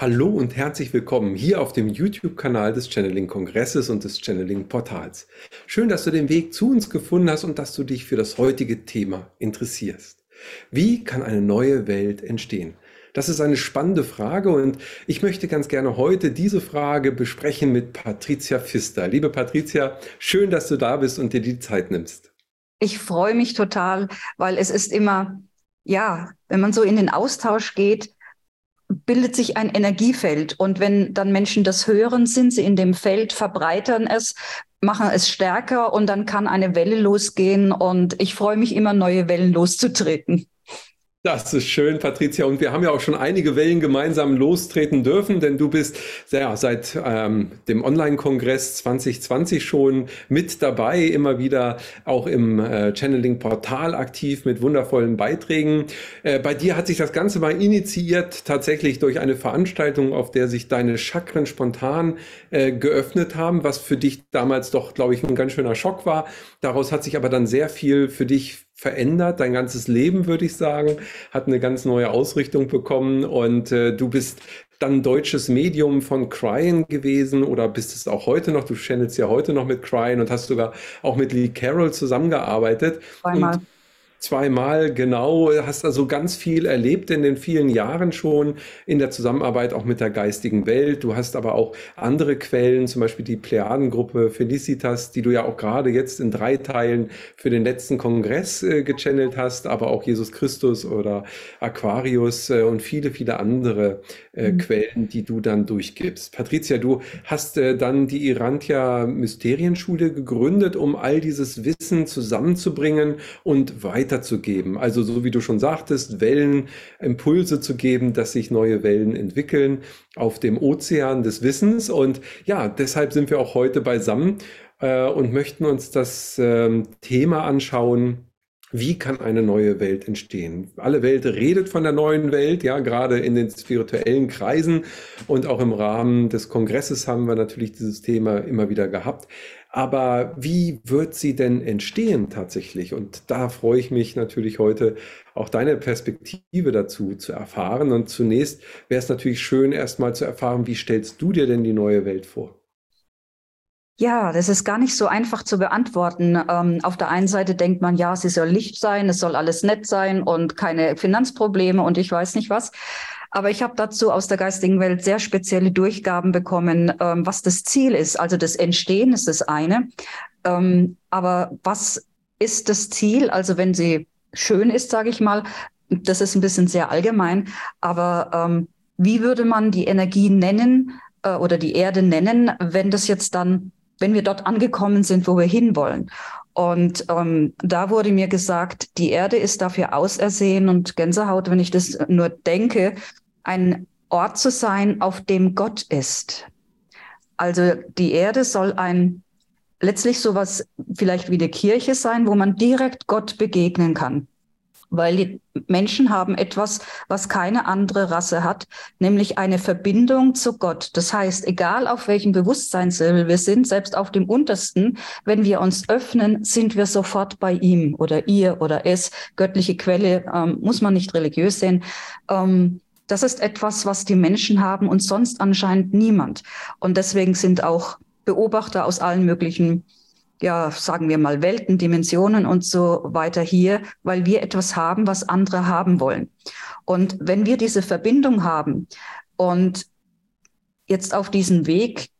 Hallo und herzlich willkommen hier auf dem YouTube-Kanal des Channeling-Kongresses und des Channeling-Portals. Schön, dass du den Weg zu uns gefunden hast und dass du dich für das heutige Thema interessierst. Wie kann eine neue Welt entstehen? Das ist eine spannende Frage und ich möchte ganz gerne heute diese Frage besprechen mit Patricia Pfister. Liebe Patricia, schön, dass du da bist und dir die Zeit nimmst. Ich freue mich total, weil es ist immer, ja, wenn man so in den Austausch geht, bildet sich ein Energiefeld. Und wenn dann Menschen das hören, sind sie in dem Feld, verbreitern es, machen es stärker und dann kann eine Welle losgehen. Und ich freue mich immer, neue Wellen loszutreten. Das ist schön, Patricia. Und wir haben ja auch schon einige Wellen gemeinsam lostreten dürfen, denn du bist ja, seit ähm, dem Online-Kongress 2020 schon mit dabei, immer wieder auch im äh, Channeling-Portal aktiv mit wundervollen Beiträgen. Äh, bei dir hat sich das Ganze mal initiiert, tatsächlich durch eine Veranstaltung, auf der sich deine Chakren spontan äh, geöffnet haben, was für dich damals doch, glaube ich, ein ganz schöner Schock war. Daraus hat sich aber dann sehr viel für dich verändert, dein ganzes Leben, würde ich sagen, hat eine ganz neue Ausrichtung bekommen und äh, du bist dann deutsches Medium von Cryen gewesen oder bist es auch heute noch? Du channelst ja heute noch mit Cryen und hast sogar auch mit Lee Carroll zusammengearbeitet. Zweimal. Und Zweimal, genau. Hast also ganz viel erlebt in den vielen Jahren schon in der Zusammenarbeit auch mit der geistigen Welt. Du hast aber auch andere Quellen, zum Beispiel die Plejadengruppe Felicitas, die du ja auch gerade jetzt in drei Teilen für den letzten Kongress äh, gechannelt hast, aber auch Jesus Christus oder Aquarius äh, und viele, viele andere äh, mhm. Quellen, die du dann durchgibst. Patricia, du hast äh, dann die Irantia Mysterienschule gegründet, um all dieses Wissen zusammenzubringen und weiter weiterzugeben. Also so wie du schon sagtest, Wellen, Impulse zu geben, dass sich neue Wellen entwickeln auf dem Ozean des Wissens. Und ja, deshalb sind wir auch heute beisammen äh, und möchten uns das äh, Thema anschauen, wie kann eine neue Welt entstehen? Alle Welt redet von der neuen Welt, ja, gerade in den spirituellen Kreisen und auch im Rahmen des Kongresses haben wir natürlich dieses Thema immer wieder gehabt. Aber wie wird sie denn entstehen tatsächlich? Und da freue ich mich natürlich heute auch deine Perspektive dazu zu erfahren. Und zunächst wäre es natürlich schön, erstmal zu erfahren, wie stellst du dir denn die neue Welt vor? Ja, das ist gar nicht so einfach zu beantworten. Ähm, auf der einen Seite denkt man, ja, sie soll Licht sein, es soll alles nett sein und keine Finanzprobleme und ich weiß nicht was. Aber ich habe dazu aus der geistigen Welt sehr spezielle Durchgaben bekommen, ähm, was das Ziel ist. Also das Entstehen ist das eine. Ähm, aber was ist das Ziel? Also wenn sie schön ist, sage ich mal, das ist ein bisschen sehr allgemein. Aber ähm, wie würde man die Energie nennen äh, oder die Erde nennen, wenn das jetzt dann wenn wir dort angekommen sind, wo wir hinwollen. Und ähm, da wurde mir gesagt, die Erde ist dafür ausersehen und Gänsehaut, wenn ich das nur denke, ein Ort zu sein, auf dem Gott ist. Also die Erde soll ein letztlich sowas vielleicht wie eine Kirche sein, wo man direkt Gott begegnen kann weil die Menschen haben etwas, was keine andere Rasse hat, nämlich eine Verbindung zu Gott. Das heißt, egal auf welchem Bewusstseinslevel wir sind, selbst auf dem untersten, wenn wir uns öffnen, sind wir sofort bei ihm oder ihr oder es. Göttliche Quelle ähm, muss man nicht religiös sehen. Ähm, das ist etwas, was die Menschen haben und sonst anscheinend niemand. Und deswegen sind auch Beobachter aus allen möglichen ja, sagen wir mal, Welten, Dimensionen und so weiter hier, weil wir etwas haben, was andere haben wollen. Und wenn wir diese Verbindung haben und jetzt auf diesem Weg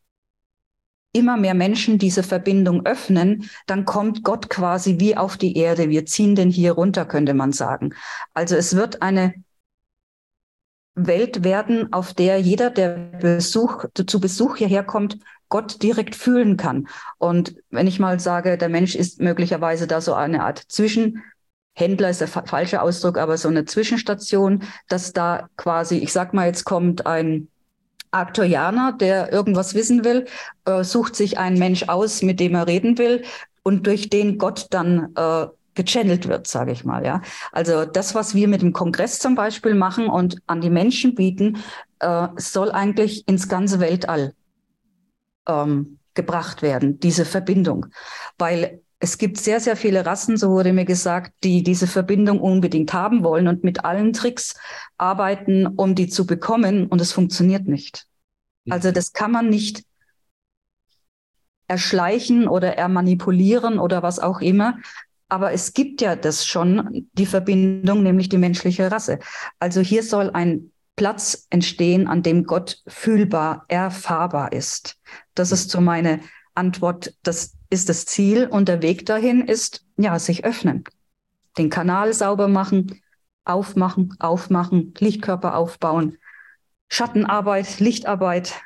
immer mehr Menschen diese Verbindung öffnen, dann kommt Gott quasi wie auf die Erde. Wir ziehen den hier runter, könnte man sagen. Also es wird eine Welt werden, auf der jeder, der Besuch, zu Besuch hierher kommt, Gott direkt fühlen kann. Und wenn ich mal sage, der Mensch ist möglicherweise da so eine Art Zwischenhändler, ist der fa falsche Ausdruck, aber so eine Zwischenstation, dass da quasi, ich sag mal, jetzt kommt ein Aktorianer, der irgendwas wissen will, äh, sucht sich einen Mensch aus, mit dem er reden will und durch den Gott dann äh, gechannelt wird, sage ich mal. Ja, also das, was wir mit dem Kongress zum Beispiel machen und an die Menschen bieten, äh, soll eigentlich ins ganze Weltall ähm, gebracht werden, diese Verbindung. Weil Es gibt sehr, sehr viele Rassen, so wurde mir gesagt, die diese Verbindung unbedingt haben wollen und mit allen Tricks arbeiten, um die zu bekommen. Und es funktioniert nicht. Also das kann man nicht erschleichen oder ermanipulieren oder was auch immer. Aber es gibt ja das schon, die Verbindung, nämlich die menschliche Rasse. Also hier soll ein Platz entstehen, an dem Gott fühlbar, erfahrbar ist. Das ist so meine Antwort. Das ist das Ziel und der Weg dahin ist, ja, sich öffnen, den Kanal sauber machen, aufmachen, aufmachen, Lichtkörper aufbauen, Schattenarbeit, Lichtarbeit.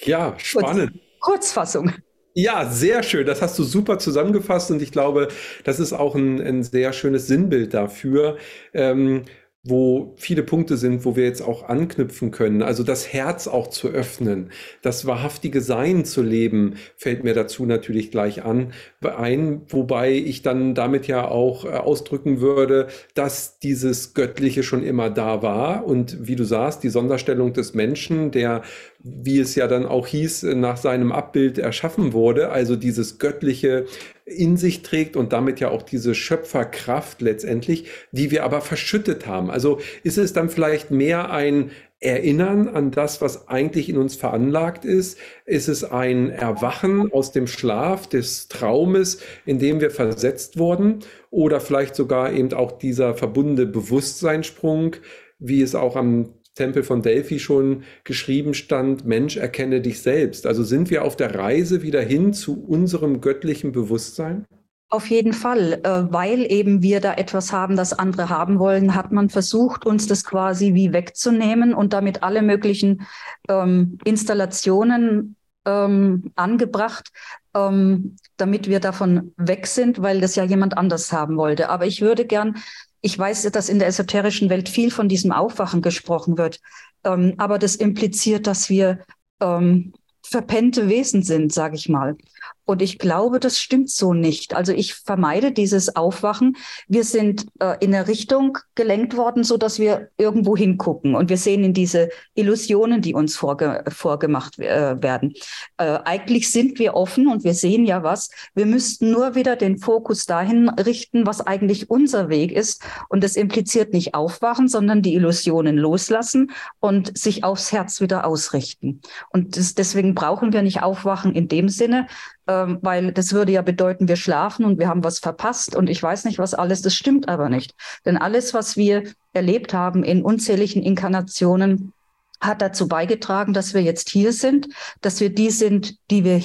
Ja, spannend. Kurzfassung. Ja, sehr schön. Das hast du super zusammengefasst und ich glaube, das ist auch ein, ein sehr schönes Sinnbild dafür. Ähm, wo viele Punkte sind, wo wir jetzt auch anknüpfen können. Also das Herz auch zu öffnen, das wahrhaftige Sein zu leben, fällt mir dazu natürlich gleich an ein, wobei ich dann damit ja auch äh, ausdrücken würde, dass dieses Göttliche schon immer da war und wie du sagst, die Sonderstellung des Menschen, der wie es ja dann auch hieß, nach seinem Abbild erschaffen wurde, also dieses Göttliche in sich trägt und damit ja auch diese Schöpferkraft letztendlich, die wir aber verschüttet haben. Also ist es dann vielleicht mehr ein Erinnern an das, was eigentlich in uns veranlagt ist? Ist es ein Erwachen aus dem Schlaf des Traumes, in dem wir versetzt wurden? Oder vielleicht sogar eben auch dieser verbundene Bewusstseinssprung, wie es auch am Tempel von Delphi schon geschrieben stand, Mensch, erkenne dich selbst. Also sind wir auf der Reise wieder hin zu unserem göttlichen Bewusstsein? Auf jeden Fall, äh, weil eben wir da etwas haben, das andere haben wollen, hat man versucht, uns das quasi wie wegzunehmen und damit alle möglichen ähm, Installationen ähm, angebracht, ähm, damit wir davon weg sind, weil das ja jemand anders haben wollte. Aber ich würde gern ich weiß, dass in der esoterischen Welt viel von diesem Aufwachen gesprochen wird. Ähm, aber das impliziert, dass wir ähm, verpennte Wesen sind, sage ich mal. Und ich glaube, das stimmt so nicht. Also ich vermeide dieses Aufwachen. Wir sind äh, in eine Richtung gelenkt worden, so dass wir irgendwo hingucken und wir sehen in diese Illusionen, die uns vorge vorgemacht äh, werden. Äh, eigentlich sind wir offen und wir sehen ja was. Wir müssten nur wieder den Fokus dahin richten, was eigentlich unser Weg ist. Und das impliziert nicht aufwachen, sondern die Illusionen loslassen und sich aufs Herz wieder ausrichten. Und das, deswegen brauchen wir nicht aufwachen in dem Sinne, ähm, weil das würde ja bedeuten, wir schlafen und wir haben was verpasst und ich weiß nicht, was alles, das stimmt aber nicht. Denn alles, was wir erlebt haben in unzähligen Inkarnationen, hat dazu beigetragen, dass wir jetzt hier sind, dass wir die sind, die wir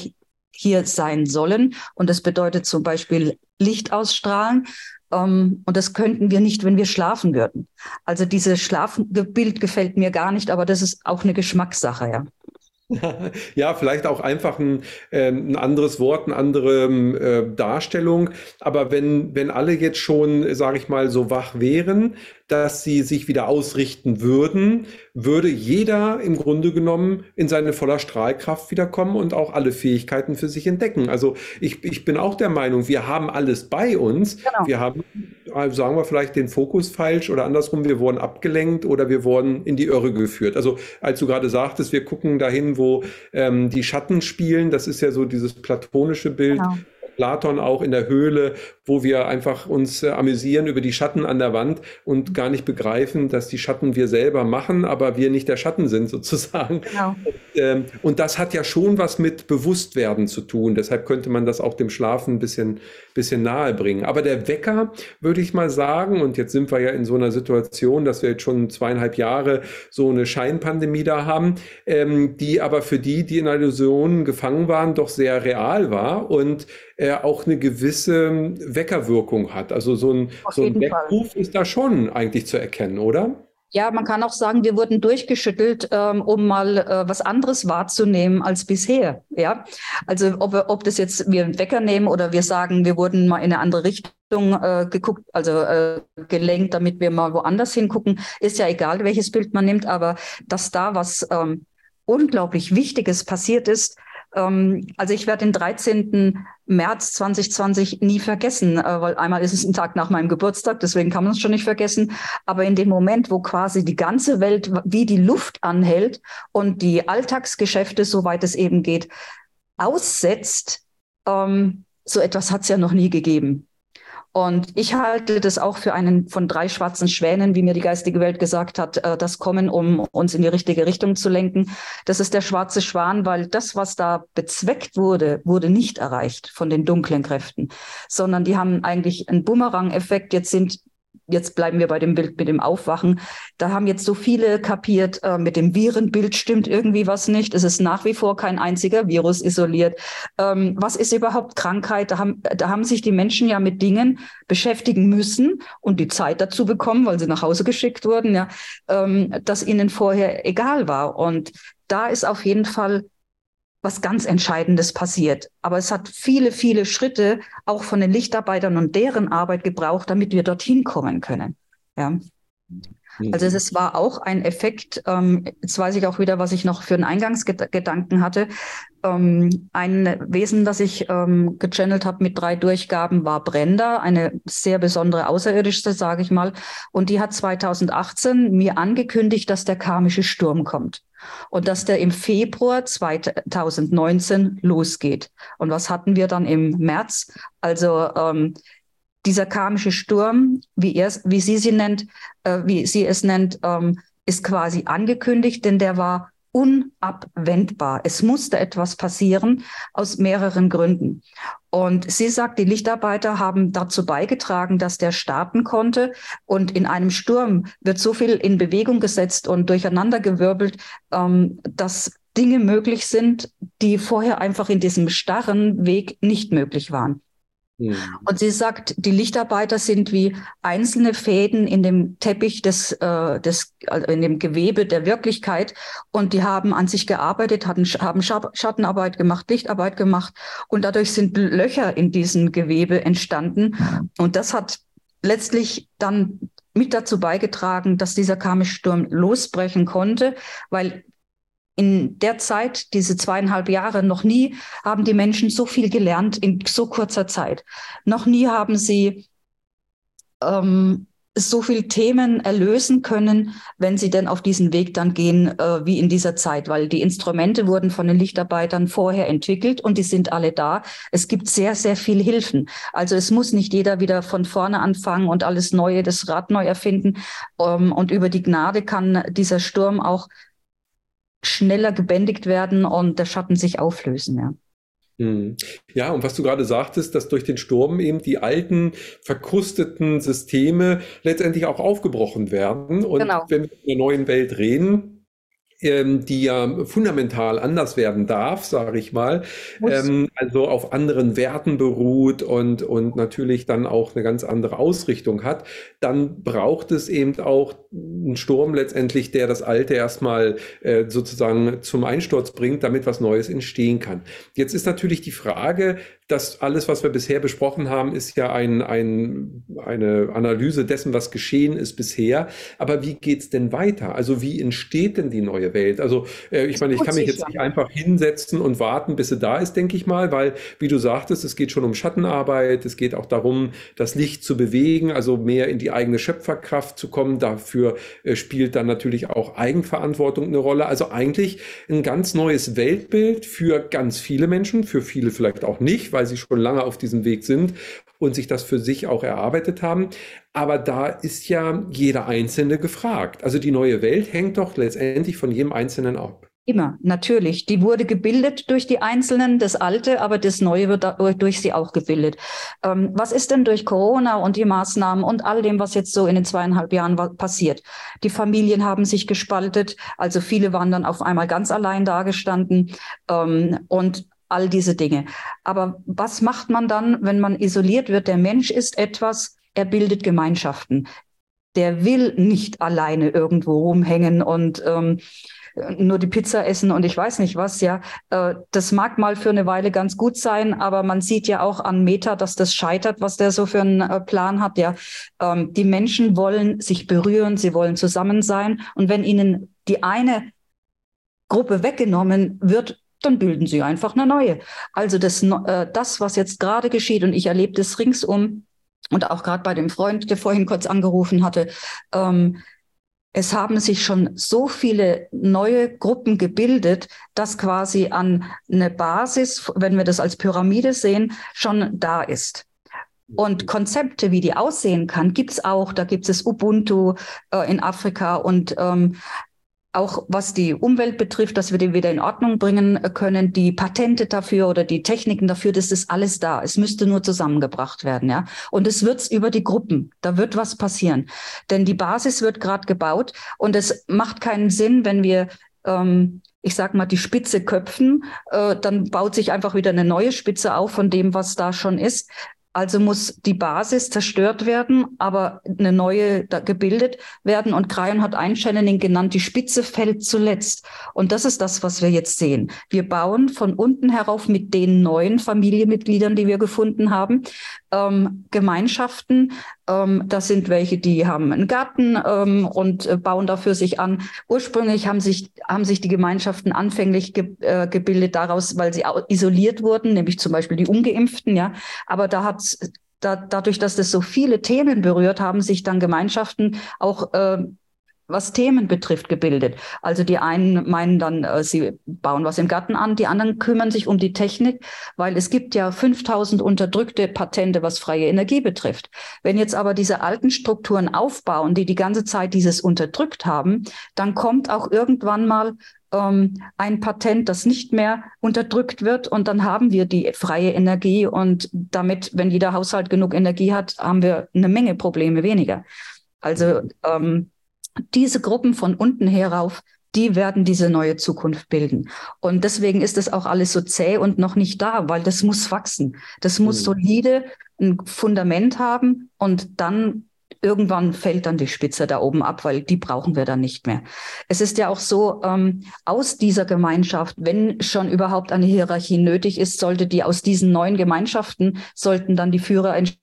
hier sein sollen. Und das bedeutet zum Beispiel Licht ausstrahlen. Um, und das könnten wir nicht, wenn wir schlafen würden. Also dieses Schlafbild gefällt mir gar nicht, aber das ist auch eine Geschmackssache, ja. Ja, vielleicht auch einfach ein, äh, ein anderes Wort, eine andere äh, Darstellung. Aber wenn, wenn alle jetzt schon, sage ich mal, so wach wären, dass sie sich wieder ausrichten würden, würde jeder im Grunde genommen in seine voller Strahlkraft wiederkommen und auch alle Fähigkeiten für sich entdecken. Also ich, ich bin auch der Meinung, wir haben alles bei uns. Genau. Wir haben, äh, sagen wir vielleicht, den Fokus falsch oder andersrum, wir wurden abgelenkt oder wir wurden in die Irre geführt. Also als du gerade sagtest, wir gucken dahin, wo ähm, die Schatten spielen, das ist ja so dieses platonische Bild. Genau Platon auch in der Höhle, wo wir einfach uns äh, amüsieren über die Schatten an der Wand und gar nicht begreifen, dass die Schatten wir selber machen, aber wir nicht der Schatten sind sozusagen. Genau. Und, ähm, und das hat ja schon was mit Bewusstwerden zu tun. Deshalb könnte man das auch dem Schlafen ein bisschen, bisschen nahe bringen. Aber der Wecker, würde ich mal sagen, und jetzt sind wir ja in so einer Situation, dass wir jetzt schon zweieinhalb Jahre so eine Scheinpandemie da haben, ähm, die aber für die, die in Illusionen gefangen waren, doch sehr real war und äh, auch eine gewisse Weckerwirkung hat. Also so ein, so ein Weckruf ist da schon eigentlich zu erkennen, oder? Ja, man kann auch sagen, wir wurden durchgeschüttelt, ähm, um mal äh, was anderes wahrzunehmen als bisher. Ja, also ob, ob das jetzt wir einen Wecker nehmen oder wir sagen, wir wurden mal in eine andere Richtung äh, geguckt, also äh, gelenkt, damit wir mal woanders hingucken, ist ja egal, welches Bild man nimmt, aber dass da was ähm, unglaublich Wichtiges passiert ist, ähm, also ich werde den 13. März 2020 nie vergessen, äh, weil einmal ist es ein Tag nach meinem Geburtstag, deswegen kann man es schon nicht vergessen. Aber in dem Moment, wo quasi die ganze Welt wie die Luft anhält und die Alltagsgeschäfte, soweit es eben geht, aussetzt, ähm, so etwas hat es ja noch nie gegeben. Und ich halte das auch für einen von drei schwarzen Schwänen, wie mir die geistige Welt gesagt hat, äh, das kommen, um uns in die richtige Richtung zu lenken. Das ist der schwarze Schwan, weil das, was da bezweckt wurde, wurde nicht erreicht von den dunklen Kräften, sondern die haben eigentlich einen Bumerang-Effekt. Jetzt sind jetzt bleiben wir bei dem Bild mit dem Aufwachen. Da haben jetzt so viele kapiert, äh, mit dem Virenbild stimmt irgendwie was nicht. Es ist nach wie vor kein einziger Virus isoliert. Ähm, was ist überhaupt Krankheit? Da haben, da haben sich die Menschen ja mit Dingen beschäftigen müssen und die Zeit dazu bekommen, weil sie nach Hause geschickt wurden, ja, ähm, dass ihnen vorher egal war. Und da ist auf jeden Fall was ganz Entscheidendes passiert. Aber es hat viele, viele Schritte auch von den Lichtarbeitern und deren Arbeit gebraucht, damit wir dorthin kommen können. Ja. Mhm. Also es war auch ein Effekt, ähm, jetzt weiß ich auch wieder, was ich noch für einen Eingangsgedanken hatte. Ähm, ein Wesen, das ich ähm, gechannelt habe mit drei Durchgaben, war Brenda, eine sehr besondere Außerirdische, sage ich mal. Und die hat 2018 mir angekündigt, dass der karmische Sturm kommt und dass der im Februar 2019 losgeht. Und was hatten wir dann im März? Also ähm, dieser karmische Sturm, wie, er, wie sie sie nennt, äh, wie sie es nennt, ähm, ist quasi angekündigt, denn der war unabwendbar. Es musste etwas passieren aus mehreren Gründen. Und sie sagt, die Lichtarbeiter haben dazu beigetragen, dass der starten konnte. Und in einem Sturm wird so viel in Bewegung gesetzt und durcheinandergewirbelt, ähm, dass Dinge möglich sind, die vorher einfach in diesem starren Weg nicht möglich waren. Mhm. Und sie sagt, die Lichtarbeiter sind wie einzelne Fäden in dem Teppich des, äh, des also in dem Gewebe der Wirklichkeit. Und die haben an sich gearbeitet, hatten, haben Schattenarbeit gemacht, Lichtarbeit gemacht. Und dadurch sind Löcher in diesem Gewebe entstanden. Und das hat letztlich dann mit dazu beigetragen, dass dieser karmische Sturm losbrechen konnte, weil in der Zeit, diese zweieinhalb Jahre, noch nie haben die Menschen so viel gelernt in so kurzer Zeit. Noch nie haben sie ähm, so viele Themen erlösen können, wenn sie denn auf diesen Weg dann gehen, äh, wie in dieser Zeit, weil die Instrumente wurden von den Lichtarbeitern vorher entwickelt und die sind alle da. Es gibt sehr, sehr viel Hilfen. Also es muss nicht jeder wieder von vorne anfangen und alles Neue, das Rad neu erfinden. Ähm, und über die Gnade kann dieser Sturm auch schneller gebändigt werden und der Schatten sich auflösen, ja. Hm. Ja, und was du gerade sagtest, dass durch den Sturm eben die alten, verkrusteten Systeme letztendlich auch aufgebrochen werden. Und genau. wenn wir in der neuen Welt reden, die ja fundamental anders werden darf, sage ich mal, ähm, also auf anderen Werten beruht und, und natürlich dann auch eine ganz andere Ausrichtung hat, dann braucht es eben auch einen Sturm letztendlich, der das Alte erstmal äh, sozusagen zum Einsturz bringt, damit was Neues entstehen kann. Jetzt ist natürlich die Frage, das alles, was wir bisher besprochen haben, ist ja ein, ein, eine Analyse dessen, was geschehen ist bisher. Aber wie geht's denn weiter? Also wie entsteht denn die neue Welt? Also äh, ich meine, ich kann mich jetzt nicht einfach hinsetzen und warten, bis sie da ist, denke ich mal, weil, wie du sagtest, es geht schon um Schattenarbeit, es geht auch darum, das Licht zu bewegen, also mehr in die eigene Schöpferkraft zu kommen. Dafür äh, spielt dann natürlich auch Eigenverantwortung eine Rolle. Also eigentlich ein ganz neues Weltbild für ganz viele Menschen, für viele vielleicht auch nicht, weil sie schon lange auf diesem Weg sind und sich das für sich auch erarbeitet haben. Aber da ist ja jeder Einzelne gefragt. Also die neue Welt hängt doch letztendlich von jedem Einzelnen ab. Immer, natürlich. Die wurde gebildet durch die Einzelnen, das Alte, aber das Neue wird durch sie auch gebildet. Ähm, was ist denn durch Corona und die Maßnahmen und all dem, was jetzt so in den zweieinhalb Jahren passiert? Die Familien haben sich gespaltet, also viele waren dann auf einmal ganz allein dagestanden ähm, und all diese Dinge. Aber was macht man dann, wenn man isoliert wird? Der Mensch ist etwas, er bildet Gemeinschaften. Der will nicht alleine irgendwo rumhängen und ähm, nur die Pizza essen und ich weiß nicht was, ja. Äh, das mag mal für eine Weile ganz gut sein, aber man sieht ja auch an Meta, dass das scheitert, was der so für einen äh, Plan hat, ja. Ähm, die Menschen wollen sich berühren, sie wollen zusammen sein und wenn ihnen die eine Gruppe weggenommen wird, dann bilden sie einfach eine neue. Also das, äh, das was jetzt gerade geschieht, und ich erlebe das ringsum und auch gerade bei dem Freund, der vorhin kurz angerufen hatte, ähm, es haben sich schon so viele neue Gruppen gebildet, dass quasi an eine Basis, wenn wir das als Pyramide sehen, schon da ist. Und Konzepte, wie die aussehen kann, gibt's auch. Da gibt es Ubuntu äh, in Afrika und ähm, auch was die Umwelt betrifft, dass wir die wieder in Ordnung bringen können, die Patente dafür oder die Techniken dafür, das ist alles da. Es müsste nur zusammengebracht werden, ja. Und es wird über die Gruppen. Da wird was passieren, denn die Basis wird gerade gebaut und es macht keinen Sinn, wenn wir ähm, ich sag mal, die Spitze köpfen, äh, dann baut sich einfach wieder eine neue Spitze auf von dem, was da schon ist. Also muss die Basis zerstört werden, aber eine neue gebildet werden. Und Kreien hat Einschälening genannt, die Spitze fällt zuletzt. Und das ist das, was wir jetzt sehen. Wir bauen von unten herauf mit den neuen Familienmitgliedern, die wir gefunden haben, ähm, Gemeinschaften. Ähm, das sind welche, die haben einen Garten ähm, und äh, bauen dafür sich an. Ursprünglich haben sich, haben sich die Gemeinschaften anfänglich ge äh, gebildet daraus, weil sie isoliert wurden, nämlich zum Beispiel die Ungeimpften, ja. Aber da hat da, dadurch, dass das so viele Themen berührt, haben sich dann Gemeinschaften auch äh, was Themen betrifft, gebildet. Also die einen meinen dann, äh, sie bauen was im Garten an, die anderen kümmern sich um die Technik, weil es gibt ja 5000 unterdrückte Patente, was freie Energie betrifft. Wenn jetzt aber diese alten Strukturen aufbauen, die die ganze Zeit dieses unterdrückt haben, dann kommt auch irgendwann mal ähm, ein Patent, das nicht mehr unterdrückt wird und dann haben wir die freie Energie und damit, wenn jeder Haushalt genug Energie hat, haben wir eine Menge Probleme weniger. Also ähm, diese Gruppen von unten herauf, die werden diese neue Zukunft bilden. Und deswegen ist das auch alles so zäh und noch nicht da, weil das muss wachsen. Das muss mhm. solide ein Fundament haben und dann irgendwann fällt dann die Spitze da oben ab, weil die brauchen wir dann nicht mehr. Es ist ja auch so, ähm, aus dieser Gemeinschaft, wenn schon überhaupt eine Hierarchie nötig ist, sollte die aus diesen neuen Gemeinschaften, sollten dann die Führer entstehen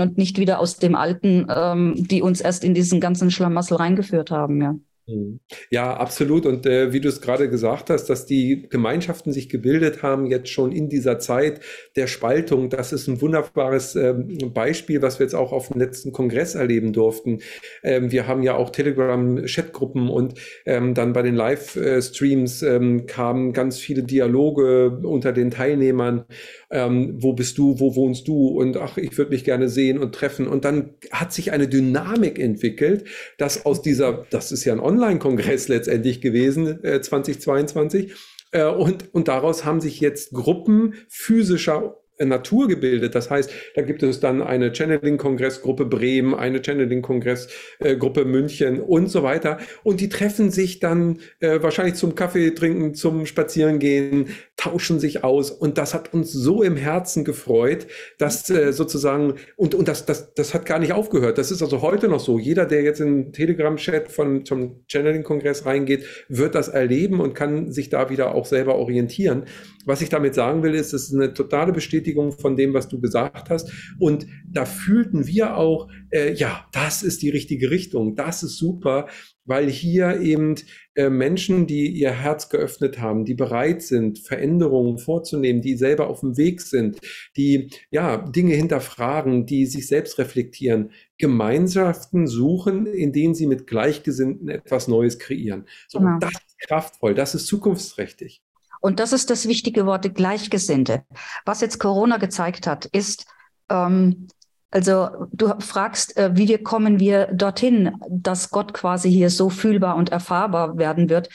und nicht wieder aus dem Alten, ähm, die uns erst in diesen ganzen Schlamassel reingeführt haben, ja. Mhm. Ja, absolut. Und äh, wie du es gerade gesagt hast, dass die Gemeinschaften sich gebildet haben, jetzt schon in dieser Zeit der Spaltung, das ist ein wunderbares ähm, Beispiel, was wir jetzt auch auf dem letzten Kongress erleben durften. Ähm, wir haben ja auch Telegram-Chatgruppen und ähm, dann bei den Livestreams ähm, kamen ganz viele Dialoge unter den Teilnehmern. Ähm, wo bist du, wo wohnst du? Und ach, ich würde mich gerne sehen und treffen. Und dann hat sich eine Dynamik entwickelt, dass aus dieser, das ist ja ein Online-Kongress letztendlich gewesen, äh, 2022. Äh, und, und daraus haben sich jetzt Gruppen physischer Natur gebildet. Das heißt, da gibt es dann eine Channeling-Kongressgruppe Bremen, eine Channeling-Kongressgruppe München und so weiter. Und die treffen sich dann äh, wahrscheinlich zum Kaffee trinken, zum Spazierengehen, tauschen sich aus. Und das hat uns so im Herzen gefreut, dass äh, sozusagen, und, und das, das, das hat gar nicht aufgehört. Das ist also heute noch so. Jeder, der jetzt in den Telegram-Chat zum Channeling-Kongress reingeht, wird das erleben und kann sich da wieder auch selber orientieren. Was ich damit sagen will, ist, es ist eine totale Bestätigung von dem, was du gesagt hast. Und da fühlten wir auch, äh, ja, das ist die richtige Richtung, das ist super, weil hier eben äh, Menschen, die ihr Herz geöffnet haben, die bereit sind, Veränderungen vorzunehmen, die selber auf dem Weg sind, die ja Dinge hinterfragen, die sich selbst reflektieren, Gemeinschaften suchen, in denen sie mit Gleichgesinnten etwas Neues kreieren. So, genau. das ist kraftvoll, das ist zukunftsträchtig. Und das ist das wichtige Wort, Gleichgesinnte. Was jetzt Corona gezeigt hat, ist, ähm, also du fragst, äh, wie wir kommen wir dorthin, dass Gott quasi hier so fühlbar und erfahrbar werden wird,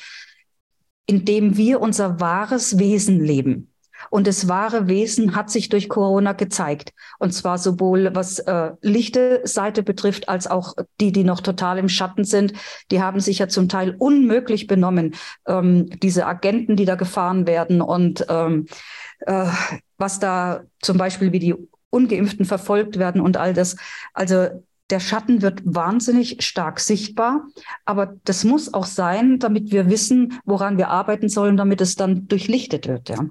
indem wir unser wahres Wesen leben. Und das wahre Wesen hat sich durch Corona gezeigt. Und zwar sowohl was äh, lichte Seite betrifft, als auch die, die noch total im Schatten sind. Die haben sich ja zum Teil unmöglich benommen. Ähm, diese Agenten, die da gefahren werden und ähm, äh, was da zum Beispiel wie die Ungeimpften verfolgt werden und all das. Also der Schatten wird wahnsinnig stark sichtbar, aber das muss auch sein, damit wir wissen, woran wir arbeiten sollen, damit es dann durchlichtet wird. Ja.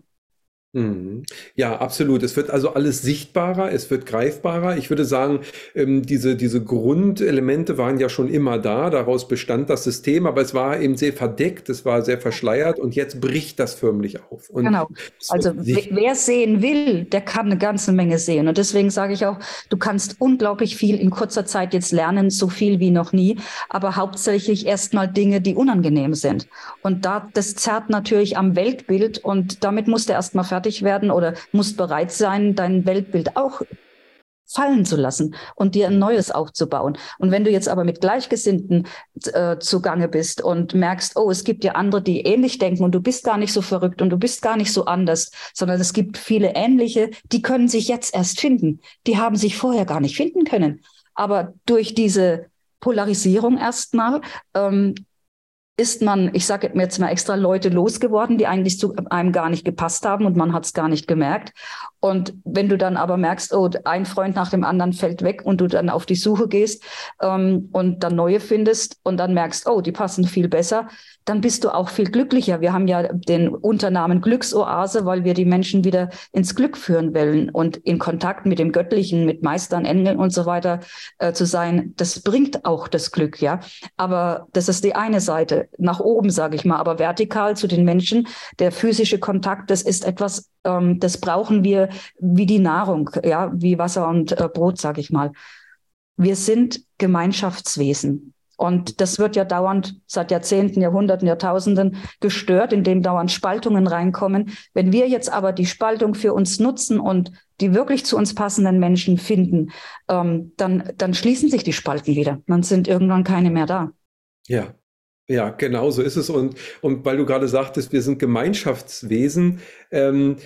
Mhm. Ja, absolut. Es wird also alles sichtbarer, es wird greifbarer. Ich würde sagen, ähm, diese, diese Grundelemente waren ja schon immer da, daraus bestand das System, aber es war eben sehr verdeckt, es war sehr verschleiert und jetzt bricht das förmlich auf. Und genau. Also wer sehen will, der kann eine ganze Menge sehen. Und deswegen sage ich auch, du kannst unglaublich viel in kurzer Zeit jetzt lernen, so viel wie noch nie, aber hauptsächlich erstmal Dinge, die unangenehm sind. Und da, das zerrt natürlich am Weltbild und damit musst du erstmal fertig fertig werden oder musst bereit sein, dein Weltbild auch fallen zu lassen und dir ein neues aufzubauen. Und wenn du jetzt aber mit Gleichgesinnten äh, zugange bist und merkst, oh, es gibt ja andere, die ähnlich denken und du bist gar nicht so verrückt und du bist gar nicht so anders, sondern es gibt viele ähnliche, die können sich jetzt erst finden. Die haben sich vorher gar nicht finden können. Aber durch diese Polarisierung erstmal ähm, ist man, ich sage jetzt mal extra Leute losgeworden, die eigentlich zu einem gar nicht gepasst haben und man hat es gar nicht gemerkt. Und wenn du dann aber merkst, oh, ein Freund nach dem anderen fällt weg und du dann auf die Suche gehst ähm, und dann neue findest und dann merkst, oh, die passen viel besser, dann bist du auch viel glücklicher. Wir haben ja den Unternamen Glücksoase, weil wir die Menschen wieder ins Glück führen wollen und in Kontakt mit dem Göttlichen, mit Meistern, Engeln und so weiter äh, zu sein. Das bringt auch das Glück, ja. Aber das ist die eine Seite, nach oben, sage ich mal, aber vertikal zu den Menschen. Der physische Kontakt, das ist etwas, ähm, das brauchen wir wie die Nahrung, ja, wie Wasser und äh, Brot, sage ich mal. Wir sind Gemeinschaftswesen. Und das wird ja dauernd seit Jahrzehnten, Jahrhunderten, Jahrtausenden gestört, indem dauernd Spaltungen reinkommen. Wenn wir jetzt aber die Spaltung für uns nutzen und die wirklich zu uns passenden Menschen finden, ähm, dann, dann schließen sich die Spalten wieder. Dann sind irgendwann keine mehr da. Ja, ja, genau so ist es. Und, und weil du gerade sagtest, wir sind Gemeinschaftswesen, ähm,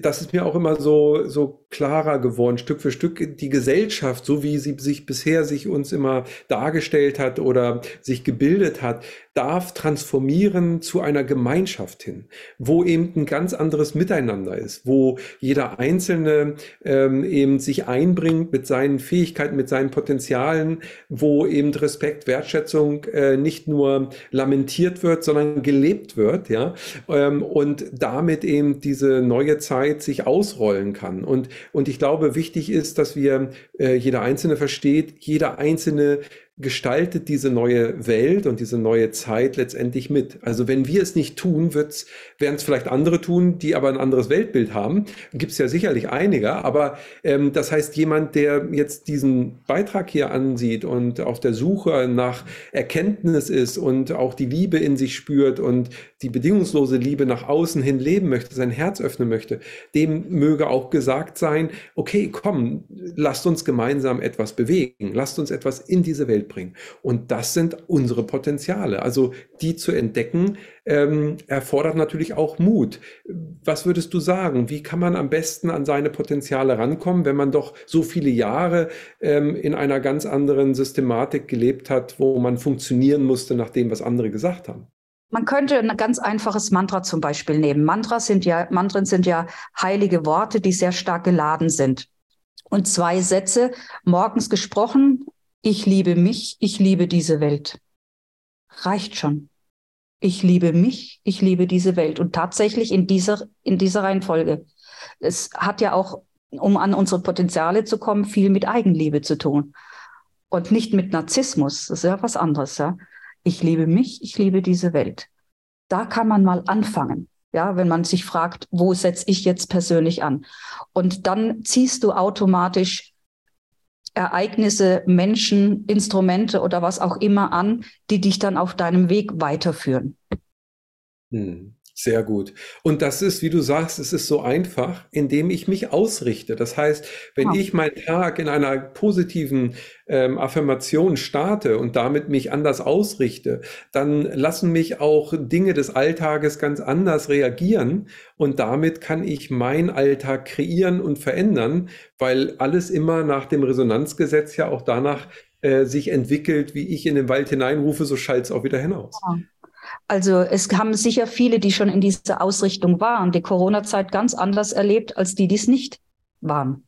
das ist mir auch immer so, so klarer geworden, Stück für Stück. Die Gesellschaft, so wie sie sich bisher sich uns immer dargestellt hat oder sich gebildet hat, darf transformieren zu einer Gemeinschaft hin, wo eben ein ganz anderes Miteinander ist, wo jeder Einzelne ähm, eben sich einbringt mit seinen Fähigkeiten, mit seinen Potenzialen, wo eben Respekt, Wertschätzung äh, nicht nur lamentiert wird, sondern gelebt wird, ja, ähm, und damit eben diese neue Zeit Zeit sich ausrollen kann. Und, und ich glaube, wichtig ist, dass wir, äh, jeder Einzelne versteht, jeder Einzelne gestaltet diese neue Welt und diese neue Zeit letztendlich mit. Also wenn wir es nicht tun, werden es vielleicht andere tun, die aber ein anderes Weltbild haben. Gibt es ja sicherlich einige, aber ähm, das heißt, jemand, der jetzt diesen Beitrag hier ansieht und auf der Suche nach Erkenntnis ist und auch die Liebe in sich spürt und die bedingungslose Liebe nach außen hin leben möchte, sein Herz öffnen möchte, dem möge auch gesagt sein, okay, komm, lasst uns gemeinsam etwas bewegen, lasst uns etwas in diese Welt Welt bringen. Und das sind unsere Potenziale. Also die zu entdecken, ähm, erfordert natürlich auch Mut. Was würdest du sagen? Wie kann man am besten an seine Potenziale rankommen, wenn man doch so viele Jahre ähm, in einer ganz anderen Systematik gelebt hat, wo man funktionieren musste nach dem, was andere gesagt haben? Man könnte ein ganz einfaches Mantra zum Beispiel nehmen. Mantras sind ja, Mantren sind ja heilige Worte, die sehr stark geladen sind. Und zwei Sätze morgens gesprochen, ich liebe mich, ich liebe diese Welt. Reicht schon. Ich liebe mich, ich liebe diese Welt. Und tatsächlich in dieser, in dieser Reihenfolge. Es hat ja auch, um an unsere Potenziale zu kommen, viel mit Eigenliebe zu tun. Und nicht mit Narzissmus. Das ist ja was anderes, ja. Ich liebe mich, ich liebe diese Welt. Da kann man mal anfangen. Ja, wenn man sich fragt, wo setze ich jetzt persönlich an? Und dann ziehst du automatisch Ereignisse, Menschen, Instrumente oder was auch immer an, die dich dann auf deinem Weg weiterführen. Hm. Sehr gut. Und das ist, wie du sagst, es ist so einfach, indem ich mich ausrichte. Das heißt, wenn ja. ich meinen Tag in einer positiven ähm, Affirmation starte und damit mich anders ausrichte, dann lassen mich auch Dinge des Alltages ganz anders reagieren und damit kann ich meinen Alltag kreieren und verändern, weil alles immer nach dem Resonanzgesetz ja auch danach äh, sich entwickelt, wie ich in den Wald hineinrufe, so schallt es auch wieder hinaus. Ja. Also es haben sicher viele, die schon in dieser Ausrichtung waren, die Corona-Zeit ganz anders erlebt als die, die es nicht waren.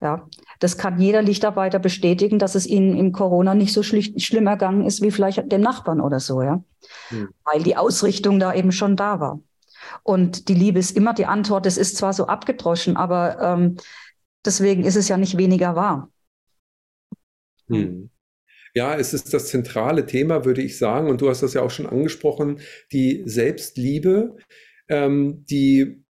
Ja, das kann jeder Lichtarbeiter bestätigen, dass es ihnen im Corona nicht so schlicht, schlimm ergangen ist wie vielleicht den Nachbarn oder so, ja, hm. weil die Ausrichtung da eben schon da war. Und die Liebe ist immer die Antwort. Es ist zwar so abgedroschen, aber ähm, deswegen ist es ja nicht weniger wahr. Hm. Ja, es ist das zentrale Thema, würde ich sagen. Und du hast das ja auch schon angesprochen, die Selbstliebe, ähm, die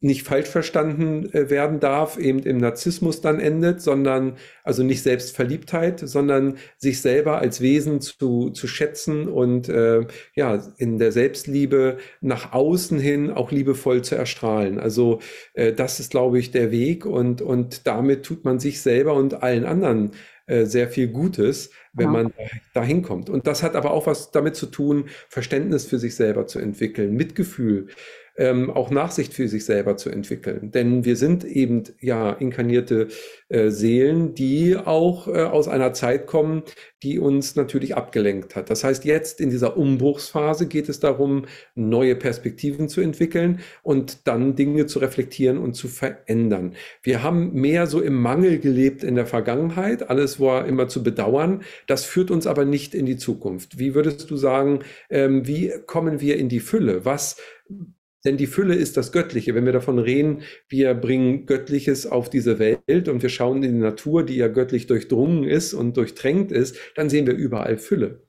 nicht falsch verstanden äh, werden darf, eben im Narzissmus dann endet, sondern also nicht Selbstverliebtheit, sondern sich selber als Wesen zu, zu schätzen und äh, ja, in der Selbstliebe nach außen hin auch liebevoll zu erstrahlen. Also äh, das ist, glaube ich, der Weg und, und damit tut man sich selber und allen anderen äh, sehr viel Gutes, wenn genau. man dahin kommt. Und das hat aber auch was damit zu tun, Verständnis für sich selber zu entwickeln, Mitgefühl ähm, auch Nachsicht für sich selber zu entwickeln. Denn wir sind eben ja inkarnierte äh, Seelen, die auch äh, aus einer Zeit kommen, die uns natürlich abgelenkt hat. Das heißt, jetzt in dieser Umbruchsphase geht es darum, neue Perspektiven zu entwickeln und dann Dinge zu reflektieren und zu verändern. Wir haben mehr so im Mangel gelebt in der Vergangenheit. Alles war immer zu bedauern. Das führt uns aber nicht in die Zukunft. Wie würdest du sagen, ähm, wie kommen wir in die Fülle? Was denn die Fülle ist das Göttliche. Wenn wir davon reden, wir bringen Göttliches auf diese Welt und wir schauen in die Natur, die ja göttlich durchdrungen ist und durchtränkt ist, dann sehen wir überall Fülle.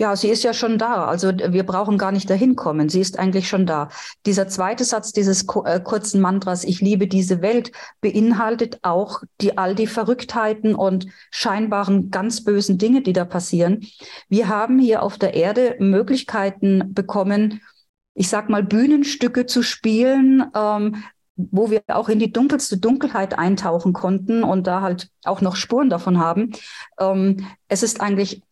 Ja, sie ist ja schon da. Also wir brauchen gar nicht dahin kommen. Sie ist eigentlich schon da. Dieser zweite Satz dieses äh, kurzen Mantras, ich liebe diese Welt, beinhaltet auch die, all die Verrücktheiten und scheinbaren ganz bösen Dinge, die da passieren. Wir haben hier auf der Erde Möglichkeiten bekommen, ich sag mal, Bühnenstücke zu spielen, ähm, wo wir auch in die dunkelste Dunkelheit eintauchen konnten und da halt auch noch Spuren davon haben. Ähm, es ist eigentlich,